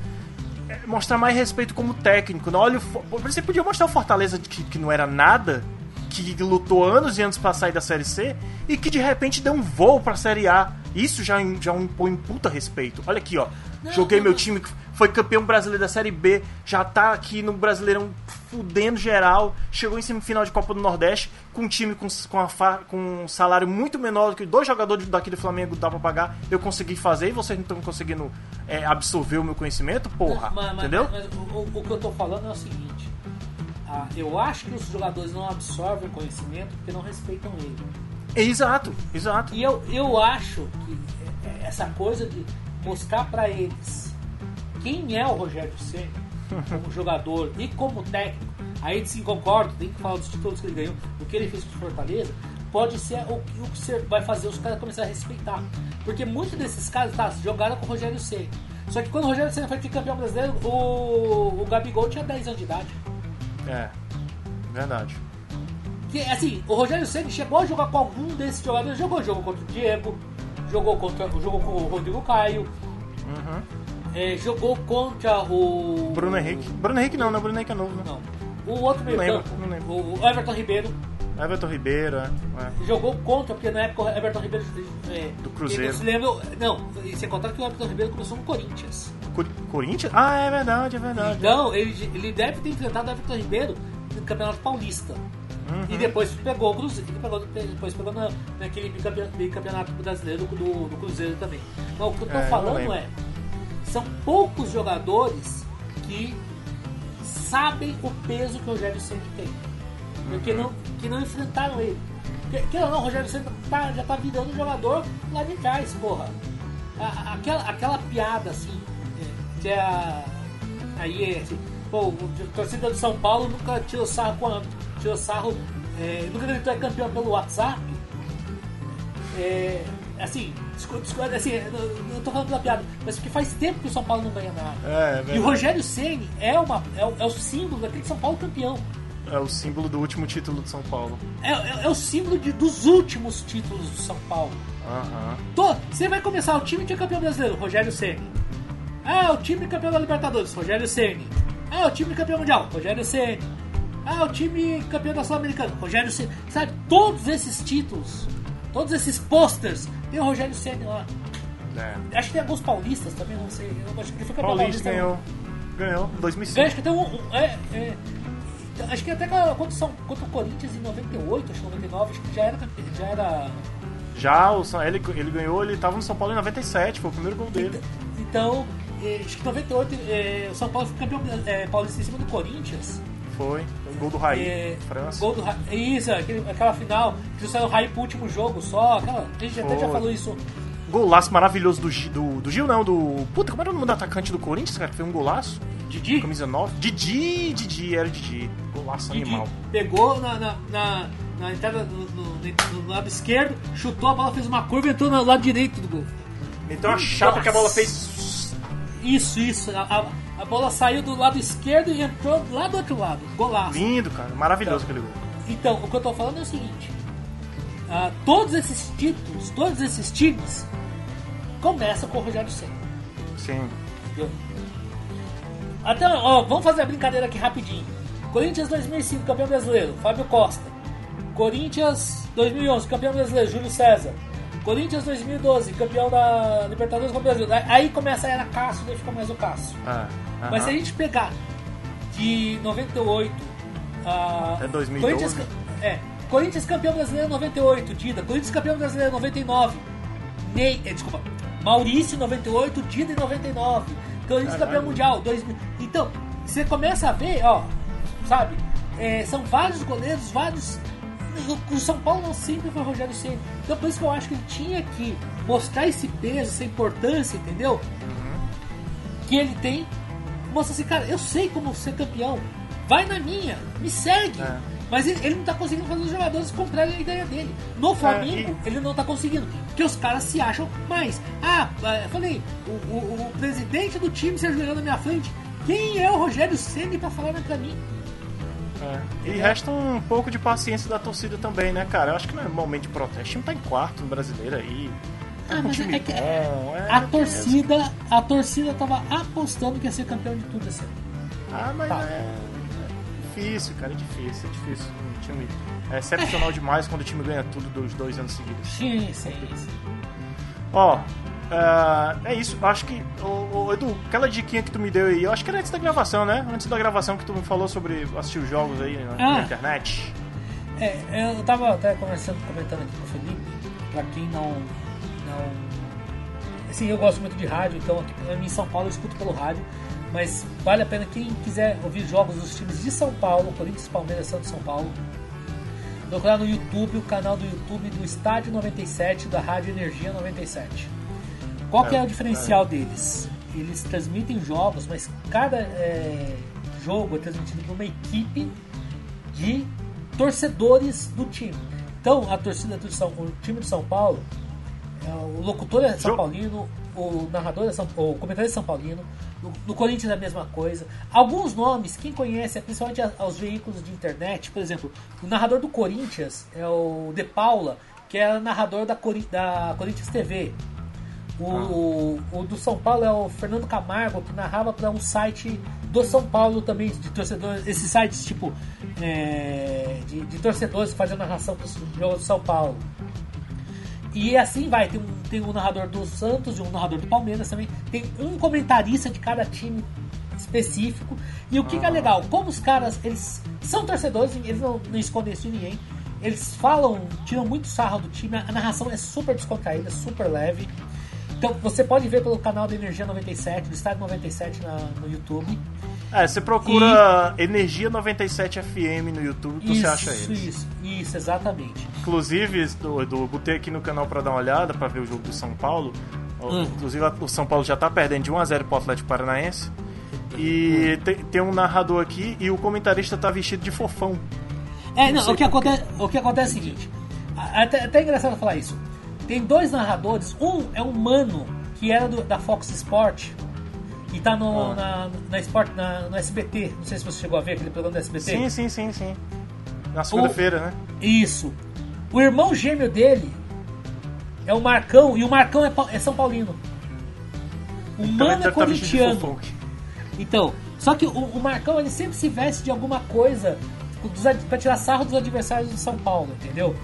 A: é, mostrar mais respeito como técnico. Não? Olha, você podia mostrar o Fortaleza que, que não era nada, que lutou anos e anos para sair da Série C e que de repente deu um voo para a Série A. Isso já, já impõe um puta respeito. Olha aqui, ó. Não, Joguei não, meu time, foi campeão brasileiro da Série B, já tá aqui no Brasileirão fudendo geral, chegou em semifinal de Copa do Nordeste com um time com, com, a, com um salário muito menor do que dois jogadores daqui do Flamengo dá pra pagar, eu consegui fazer e vocês não estão conseguindo é, absorver o meu conhecimento, porra, mas, entendeu?
B: Mas, mas o, o, que eu tô falando é o seguinte, ah, eu acho que os jogadores não absorvem o conhecimento porque não respeitam ele.
A: Exato, exato.
B: E eu, eu acho que é, essa coisa de mostrar para eles quem é o Rogério Ceni como jogador e como técnico, aí sim concordo, tem que falar dos títulos que ele ganhou, o que ele fez com o Fortaleza, pode ser o, o que vai fazer os caras começarem a respeitar. Porque muitos desses caras tá, jogaram com o Rogério Ceni. Só que quando o Rogério Ceni foi campeão brasileiro, o, o Gabigol tinha 10 anos de idade.
A: É, verdade.
B: Que, assim, o Rogério Ceni chegou a jogar com algum desses jogadores, jogou jogo contra o Diego, jogou, contra, jogou com o Rodrigo Caio. Uhum. É, jogou contra o.
A: Bruno Henrique. Bruno Henrique não, não, Bruno Henrique é novo, né?
B: Não. O outro meio
A: lembro,
B: campo,
A: não lembro.
B: o Everton Ribeiro,
A: Everton Ribeiro, é. é.
B: jogou contra, porque na época o Everton Ribeiro. É,
A: Do Cruzeiro.
B: não se lembra. Não, e sem contar que o Everton Ribeiro começou no Corinthians.
A: Cor- Corinthians? Ah, é verdade, é verdade.
B: Então, ele, ele deve ter enfrentado o Everton Ribeiro no Campeonato Paulista.
A: Uhum.
B: E depois pegou o Cruzeiro. Pegou, depois pegou na, naquele bicampe- bicampeonato brasileiro do, do Cruzeiro também. Mas o que eu tô
A: É,
B: falando é. São poucos jogadores que sabem o peso que o Rogério Ceni tem. Porque não, que não enfrentaram ele. Que, que não, o Rogério Ceni tá- já tá virando jogador lá de trás, porra. A- aquela, aquela piada assim, que a. Aí é assim, pô, o torcida do São Paulo nunca tirou sarro com a, tirou sarro, é, nunca gritou é campeão pelo WhatsApp. É, assim, desculpa, assim, eu eu tô falando pela piada, mas porque faz tempo que o São Paulo não ganha nada.
A: É, é
B: E o. Rogério Ceni é, uma, é, o, é o símbolo daquele São Paulo campeão.
A: É o símbolo do último título de São Paulo.
B: É, é- é o símbolo de- dos últimos títulos do São Paulo.
A: Aham.
B: Tô, você vai começar o time de campeão brasileiro, Rogério Ceni. Ah, o time campeão da Libertadores, Rogério Ceni. Ah, o time campeão mundial, Rogério Ceni. Ah, o time campeão da Sul-Americana, Rogério Ceni. Sabe, todos esses títulos, todos esses posters, tem o Rogério Ceni lá.
A: É.
B: Acho que tem alguns paulistas também, não sei. Eu acho que ele foi campeão
A: Paulista
B: paulista.
A: ganhou. Ganhou, em
B: Eu
A: 2005.
B: acho que tem um. um- é, é, acho que até contra, o São- contra o Corinthians em 98, acho que 99, acho que já era. Já era
A: Já o São- ele, ele ganhou, ele tava no São Paulo em 97, foi o primeiro gol dele.
B: então, acho que em 98 é, o São Paulo foi campeão é, paulista em cima do Corinthians.
A: Foi. O gol do Raí,
B: É,
A: França.
B: gol do Ra- Isso, aquele- aquela final que saiu o Raí pro último jogo só. Aquela, a gente até já
A: Foi.
B: falou isso.
A: Golaço maravilhoso do, do, do Gil, não, do. Puta, como era o nome do atacante do Corinthians, cara? Que foi um golaço?
B: Didi,
A: Camisa 9. Didi, Didi, era Didi. Golaço
B: Didi
A: animal.
B: pegou na, na, na, na entrada no, no- no lado esquerdo, chutou a bola, fez uma curva e entrou no lado direito do gol.
A: Então a chapa que a bola fez.
B: Isso, isso. A, a- a bola saiu do lado esquerdo e entrou lá do outro lado. Golaço.
A: Lindo, cara. Maravilhoso aquele gol.
B: Então, o que eu tô falando é o seguinte: ah, todos esses títulos, todos esses times começam com o Rogério Senna.
A: Sim.
B: entendeu? Até, ó, vamos fazer a brincadeira aqui rapidinho. Corinthians 2005, campeão brasileiro, Fábio Costa. Corinthians 2011, campeão brasileiro, Júlio César. Corinthians 2012, campeão da Libertadores com o Brasil. Aí começa a era Cássio, daí fica mais o Cássio.
A: Ah,
B: Mas se a gente pegar de 98 a.
A: Até 2012.
B: Corinthians, é, Corinthians campeão brasileiro 98, Dida. Corinthians campeão brasileiro 99. Ney, é, desculpa. Maurício 98, Dida em 99. Corinthians
A: Caralho.
B: campeão mundial 2000. Então, você começa a ver, ó, sabe? É, são vários goleiros, vários. O o São Paulo não sempre foi Rogério Ceni. Então por isso que eu acho que ele tinha que mostrar esse peso, essa importância, entendeu? que ele tem. Mostra assim, cara, eu sei como ser campeão. Vai na minha, me segue.
A: É.
B: Mas ele, ele não tá conseguindo fazer os jogadores comprarem a ideia dele. No Flamengo,
A: e-
B: ele não tá conseguindo. Porque os caras se acham mais. Ah, eu falei, o, o- o presidente do time se ajoelhou na minha frente. Quem é o Rogério Ceni pra falar pra mim?
A: É. E resta um pouco de paciência da torcida também, né, cara? Eu acho que não é momento de protesto. O time tá em quarto no brasileiro aí. Tá
B: Ah, mas
A: time
B: é que-
A: bom. é,
B: A torcida, a torcida tava apostando que ia ser campeão de tudo esse ano.
A: Ah, mas
B: Tá.
A: é difícil, cara, é difícil, é difícil. Um time é excepcional demais quando o time ganha tudo dos dois anos seguidos.
B: Sim, sim, sim.
A: Ó, ah, é isso. Acho que, ô, Edu, aquela diquinha que tu me deu aí, eu acho que era antes da gravação, né? Antes da gravação que tu me falou sobre assistir os jogos aí na, na
B: Ah.
A: internet.
B: É, eu tava até conversando, comentando aqui com o Felipe, pra quem não. não assim, eu gosto muito de rádio, então aqui em São Paulo eu escuto pelo rádio, mas vale a pena quem quiser ouvir jogos dos times de São Paulo, Corinthians, Palmeiras, Santos São Paulo. Procurar no YouTube, o canal do YouTube do Estádio 97 da Rádio Energia 97. Qual que é o diferencial deles? Eles transmitem jogos, mas cada é, jogo é transmitido por uma equipe de torcedores do time. Então, a torcida do São, o time de São Paulo, é, o locutor é São Paulino, o narrador é São, o comentarista é São Paulino, no, no Corinthians é a mesma coisa. Alguns nomes, quem conhece, é principalmente aos veículos de internet, por exemplo, o narrador do Corinthians é o De Paula, que é narrador da, Cori- da Corinthians TV. O, ah. o, do São Paulo é o Fernando Camargo, que narrava para um site do São Paulo também, de torcedores. Esses sites tipo é, de, de, torcedores fazendo narração para o jogo do São Paulo. E assim vai, tem um, tem um narrador do Santos e um narrador do Palmeiras também. Tem um comentarista de cada time específico. E o que, que é legal? Como os caras, eles são torcedores, eles não, não escondem isso de ninguém. Eles falam, tiram muito sarro do time, a narração é super descontraída, super leve. Então você pode ver pelo canal da Energia 97, do Estádio 97 na, no YouTube.
A: É, você procura e... Energia 97 FM no YouTube
B: isso,
A: você acha eles.
B: Isso, isso, exatamente.
A: Inclusive, do, do, botei aqui no canal para dar uma olhada, para ver o jogo do São Paulo. Hum. Inclusive, o São Paulo já tá perdendo de 1x0 pro Atlético Paranaense. E hum. tem, tem, um narrador aqui e o comentarista tá vestido de fofão.
B: É, não, não o, que acontece, o que acontece é o seguinte. Até, até é engraçado falar isso. Tem dois narradores. Um é um mano que era do, da Fox Sport e tá no, ah. na, na, Sport, na, no SBT. Não sei se você chegou a ver aquele programa do SBT.
A: Sim, sim, sim, sim. Na segunda-feira, né?
B: Isso. O irmão gêmeo dele é o Marcão, e o Marcão é, é São Paulino. O então mano é tá corintiano. Então, só que o, o, Marcão ele sempre se veste de alguma coisa dos, pra tirar sarro dos adversários do São Paulo, entendeu?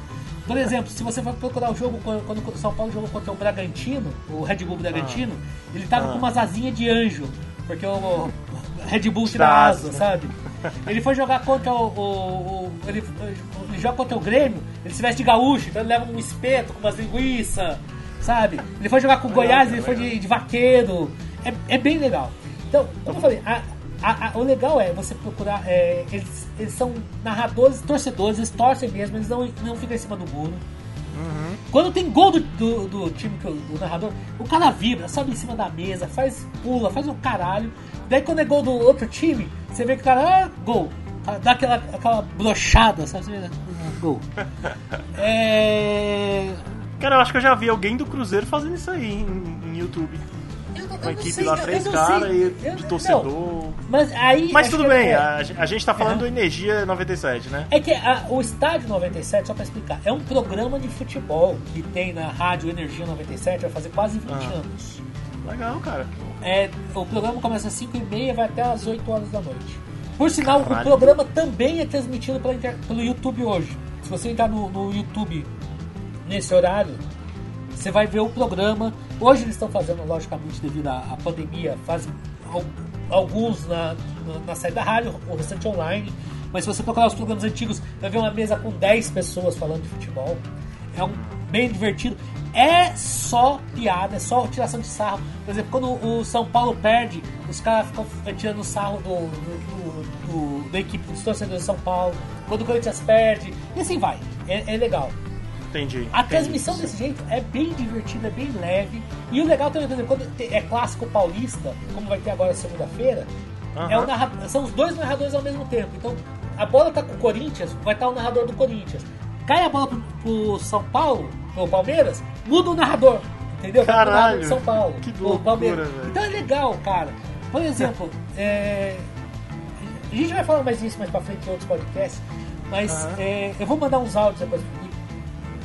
B: Por exemplo, se você for procurar o jogo quando o São Paulo jogou contra o Bragantino, o Red Bull Bragantino, ah. ele tava ah. com umas asinhas de anjo, porque o Red Bull tira asa, sabe? Ele foi jogar contra o. o, o ele, ele, joga contra o Grêmio, ele se veste de gaúcho, então ele leva um espeto com umas linguiças, sabe? Ele foi jogar com o Goiás, ele foi de, de vaqueiro. É, é bem legal. Então, como eu falei, a, a, a, o legal é você procurar. É, eles, eles são narradores, torcedores, eles torcem mesmo, eles não, não ficam em cima do muro. Uhum. Quando tem gol do, do, do time, que do narrador, o cara vibra, sobe em cima da mesa, faz pula, faz um caralho. Daí quando é gol do outro time, você vê que o cara, ah, gol. Dá aquela, aquela brochada, sabe? Gol.
A: É. Cara, eu acho que eu já vi alguém do Cruzeiro fazendo isso aí em, em YouTube uma equipe sei, lá, três caras e de torcedor. Não,
B: mas aí.
A: Mas tudo bem, é... a, a, gente tá falando do Energia 97, né?
B: É que a, o Estádio 97, só pra explicar, é um programa de futebol que tem na rádio Energia 97, vai fazer quase 20 ah. anos.
A: Legal, cara.
B: É, o programa começa às 5 e meia vai até às 8 horas da noite. Por sinal, Caralho. o programa também é transmitido pela pelo YouTube hoje. Se você entrar no, no YouTube nesse horário, você vai ver o programa. Hoje eles estão fazendo, logicamente, devido à, à pandemia, fazem alguns na, na, na saída da rádio, o restante online. Mas se você procurar os programas antigos, vai ver uma mesa com 10 pessoas falando de futebol. É um bem divertido. É só piada, é só tiração de sarro. Por exemplo, quando o São Paulo perde, os caras ficam tirando sarro do, do, do, do, da equipe dos torcedores de São Paulo. Quando o Corinthians perde, e assim vai. É, é legal.
A: Entendi.
B: A transmissão entendi. desse jeito é bem divertida, é bem leve. E o legal também, por exemplo, quando é clássico paulista, como vai ter agora segunda-feira, uhum. é são os dois narradores ao mesmo tempo. Então, a bola tá com o Corinthians, vai estar o narrador do Corinthians. Cai a bola pro, pro São Paulo, pro Palmeiras, muda o narrador. Entendeu?
A: Caralho,
B: São Paulo.
A: Que loucura. Véio.
B: Então é legal, cara. Por exemplo, é... a gente vai falar mais disso mais pra frente em outros podcasts, mas uhum. é... eu vou mandar uns áudios depois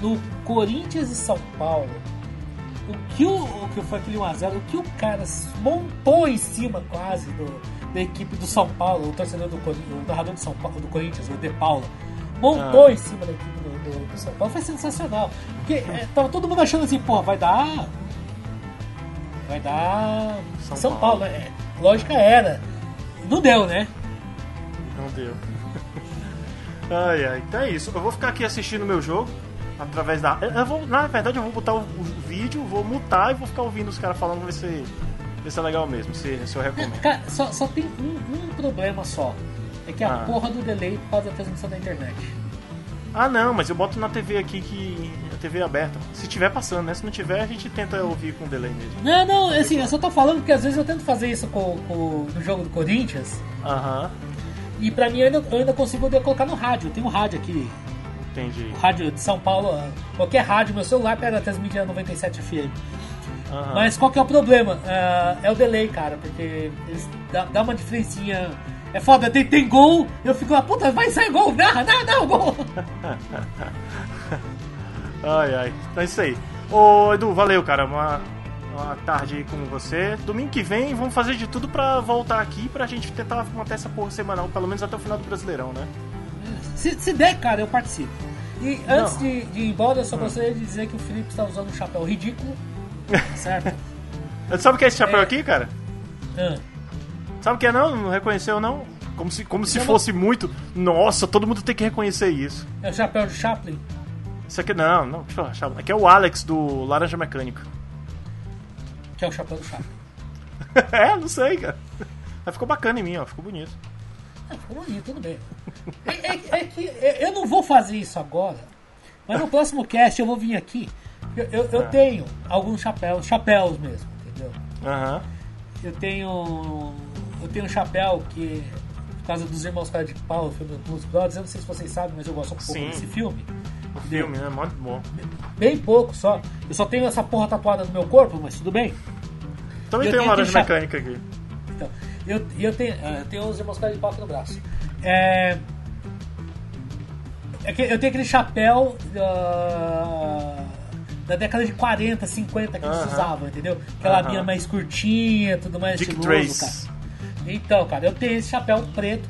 B: no Corinthians e São Paulo, o que, o, o que foi aquele 1x0, o que o cara montou em cima quase do, da equipe do São Paulo, o torcedor do o narrador do, São Paulo, do Corinthians, o De Paula, montou ah. em cima da equipe do, do, do, São Paulo, foi sensacional. Porque é, tava todo mundo achando assim, porra, vai dar. Vai dar. São, São Paulo, Paulo né? Lógica era. Não deu, né?
A: Não deu. ai, ai. Então é isso. Eu vou ficar aqui assistindo o meu jogo através da. Eu vou, na verdade, eu vou botar o, o vídeo, vou mutar e vou ficar ouvindo os caras falando, ver se, ver se é legal mesmo, se, se eu recomendo.
B: Cara, só, só tem um, um, problema só. É que a ah. porra do delay faz a transmissão da internet.
A: Ah, não, mas eu boto na TV aqui que. A TV é aberta. Se tiver passando, né? Se não tiver, a gente tenta ouvir com delay mesmo.
B: Não, não, assim, eu só tô falando porque às vezes eu tento fazer isso com, com no jogo do Corinthians.
A: Aham.
B: E pra mim eu ainda, eu ainda consigo colocar no rádio. Tenho um rádio aqui
A: Entendi.
B: Rádio de São Paulo, qualquer rádio, meu celular pega transmitir a 97 FM. Uhum. Mas qual que é o problema? Uh, é o delay, cara, porque eles dá, dá uma diferencinha. É foda, tem, tem gol, eu fico lá, puta, vai sair gol, não, não, não, gol!
A: ai, ai, então é isso aí. Ô, Edu, valeu, cara, uma uma tarde aí com você. Domingo que vem vamos fazer de tudo pra voltar aqui pra gente tentar manter essa porra semanal, pelo menos até o final do Brasileirão, né?
B: Se, se der, cara, eu participo. E antes de, de, ir embora, eu só hum. gostaria de dizer que o Felipe está usando um chapéu ridículo. certo?
A: Sabe o que é esse chapéu é... aqui, cara? Ah. Sabe o que é não? Não reconheceu não? Como se, como se fosse muito. Nossa, todo mundo tem que reconhecer isso.
B: É o chapéu de Chaplin?
A: Isso aqui não, não, deixa eu Chaplin. Aqui é o Alex do Laranja Mecânica.
B: Que é o chapéu do Chaplin.
A: é, não sei, cara. Mas ficou bacana em mim, ó, ficou bonito.
B: É, ficou bonito, tudo bem. É, é, é que eu não vou fazer isso agora, mas no próximo cast eu vou vir aqui. Eu, eu, eu ah. tenho alguns chapéus, chapéus mesmo, entendeu?
A: Aham.
B: Eu tenho. Eu tenho um chapéu que por causa dos Irmãos Cara de Pau, o filme dos Brothers. Eu não sei se vocês sabem, mas eu gosto um pouco Sim. desse filme.
A: O filme, né? Muito bom.
B: Bem pouco só. Eu só tenho essa porra tatuada no meu corpo, mas tudo bem.
A: Também tem uma laranja mecânica aqui.
B: Então, eu, eu, tenho, eu tenho os Irmãos Cara de Pau aqui no braço. É. é que eu tenho aquele chapéu uh, da década de 40, 50 que uh -huh. eles usavam, entendeu? Aquela uh -huh. mais curtinha, tudo mais
A: Dick estiloso, Trace.
B: cara. Então, cara, eu tenho esse chapéu preto.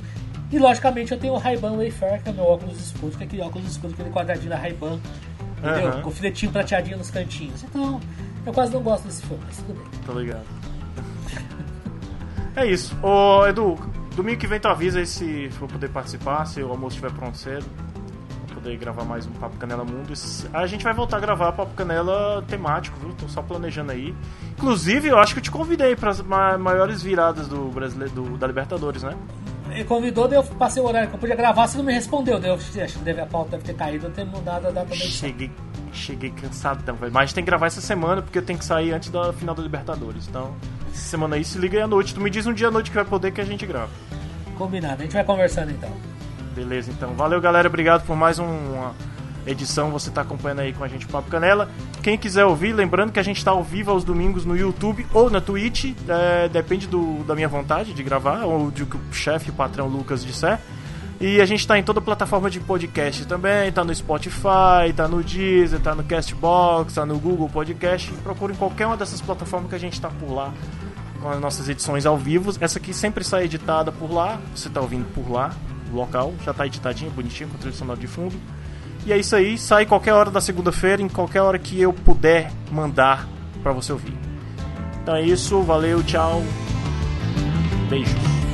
B: E logicamente eu tenho o Ray-Ban Wayfair, que é meu óculos escuro, que é aquele óculos escuro, aquele quadradinho da Ray-Ban. Entendeu? Uhum. Com filetinho prateadinho nos cantinhos. Então, eu quase não gosto desse filme, mas tudo bem.
A: Tô ligado. é isso. Ô, Edu, domingo que vem tu avisa aí se for poder participar, se o almoço estiver pronto cedo poder gravar mais um Papo Canela Mundo. A gente vai voltar a gravar Papo Canela temático, viu? Tô só planejando aí. Inclusive, eu acho que eu te convidei para as maiores viradas do brasileiro do, da Libertadores, né?
B: Ele convidou, daí eu passei o horário que eu podia gravar, você não me respondeu. Daí eu acho que a pauta deve ter caído, eu ter mudado a data da
A: Cheguei, cheguei cansado então, mas tem que gravar essa semana porque eu tenho que sair antes da final da Libertadores. Então, essa semana aí se liga aí à noite. Tu me diz um dia à noite que vai poder que a gente grava.
B: Combinado, a gente vai conversando então.
A: Beleza, então. Valeu, galera. Obrigado por mais uma edição. Você está acompanhando aí com a gente o Papo Canela. Quem quiser ouvir, lembrando que a gente está ao vivo aos domingos no YouTube ou na Twitch. É, depende do, da minha vontade de gravar ou do que o chefe, o patrão Lucas disser. E a gente está em toda plataforma de podcast também, está no Spotify, está no Deezer, está no Castbox, está no Google Podcast. Procure em qualquer uma dessas plataformas que a gente está por lá com as nossas edições ao vivo. Essa aqui sempre sai editada por lá, você está ouvindo por lá local, já tá editadinho, bonitinho, com trilha sonora de fundo. E é isso aí, sai qualquer hora da segunda-feira, em qualquer hora que eu puder mandar para você ouvir. Então é isso, valeu, tchau. Beijos.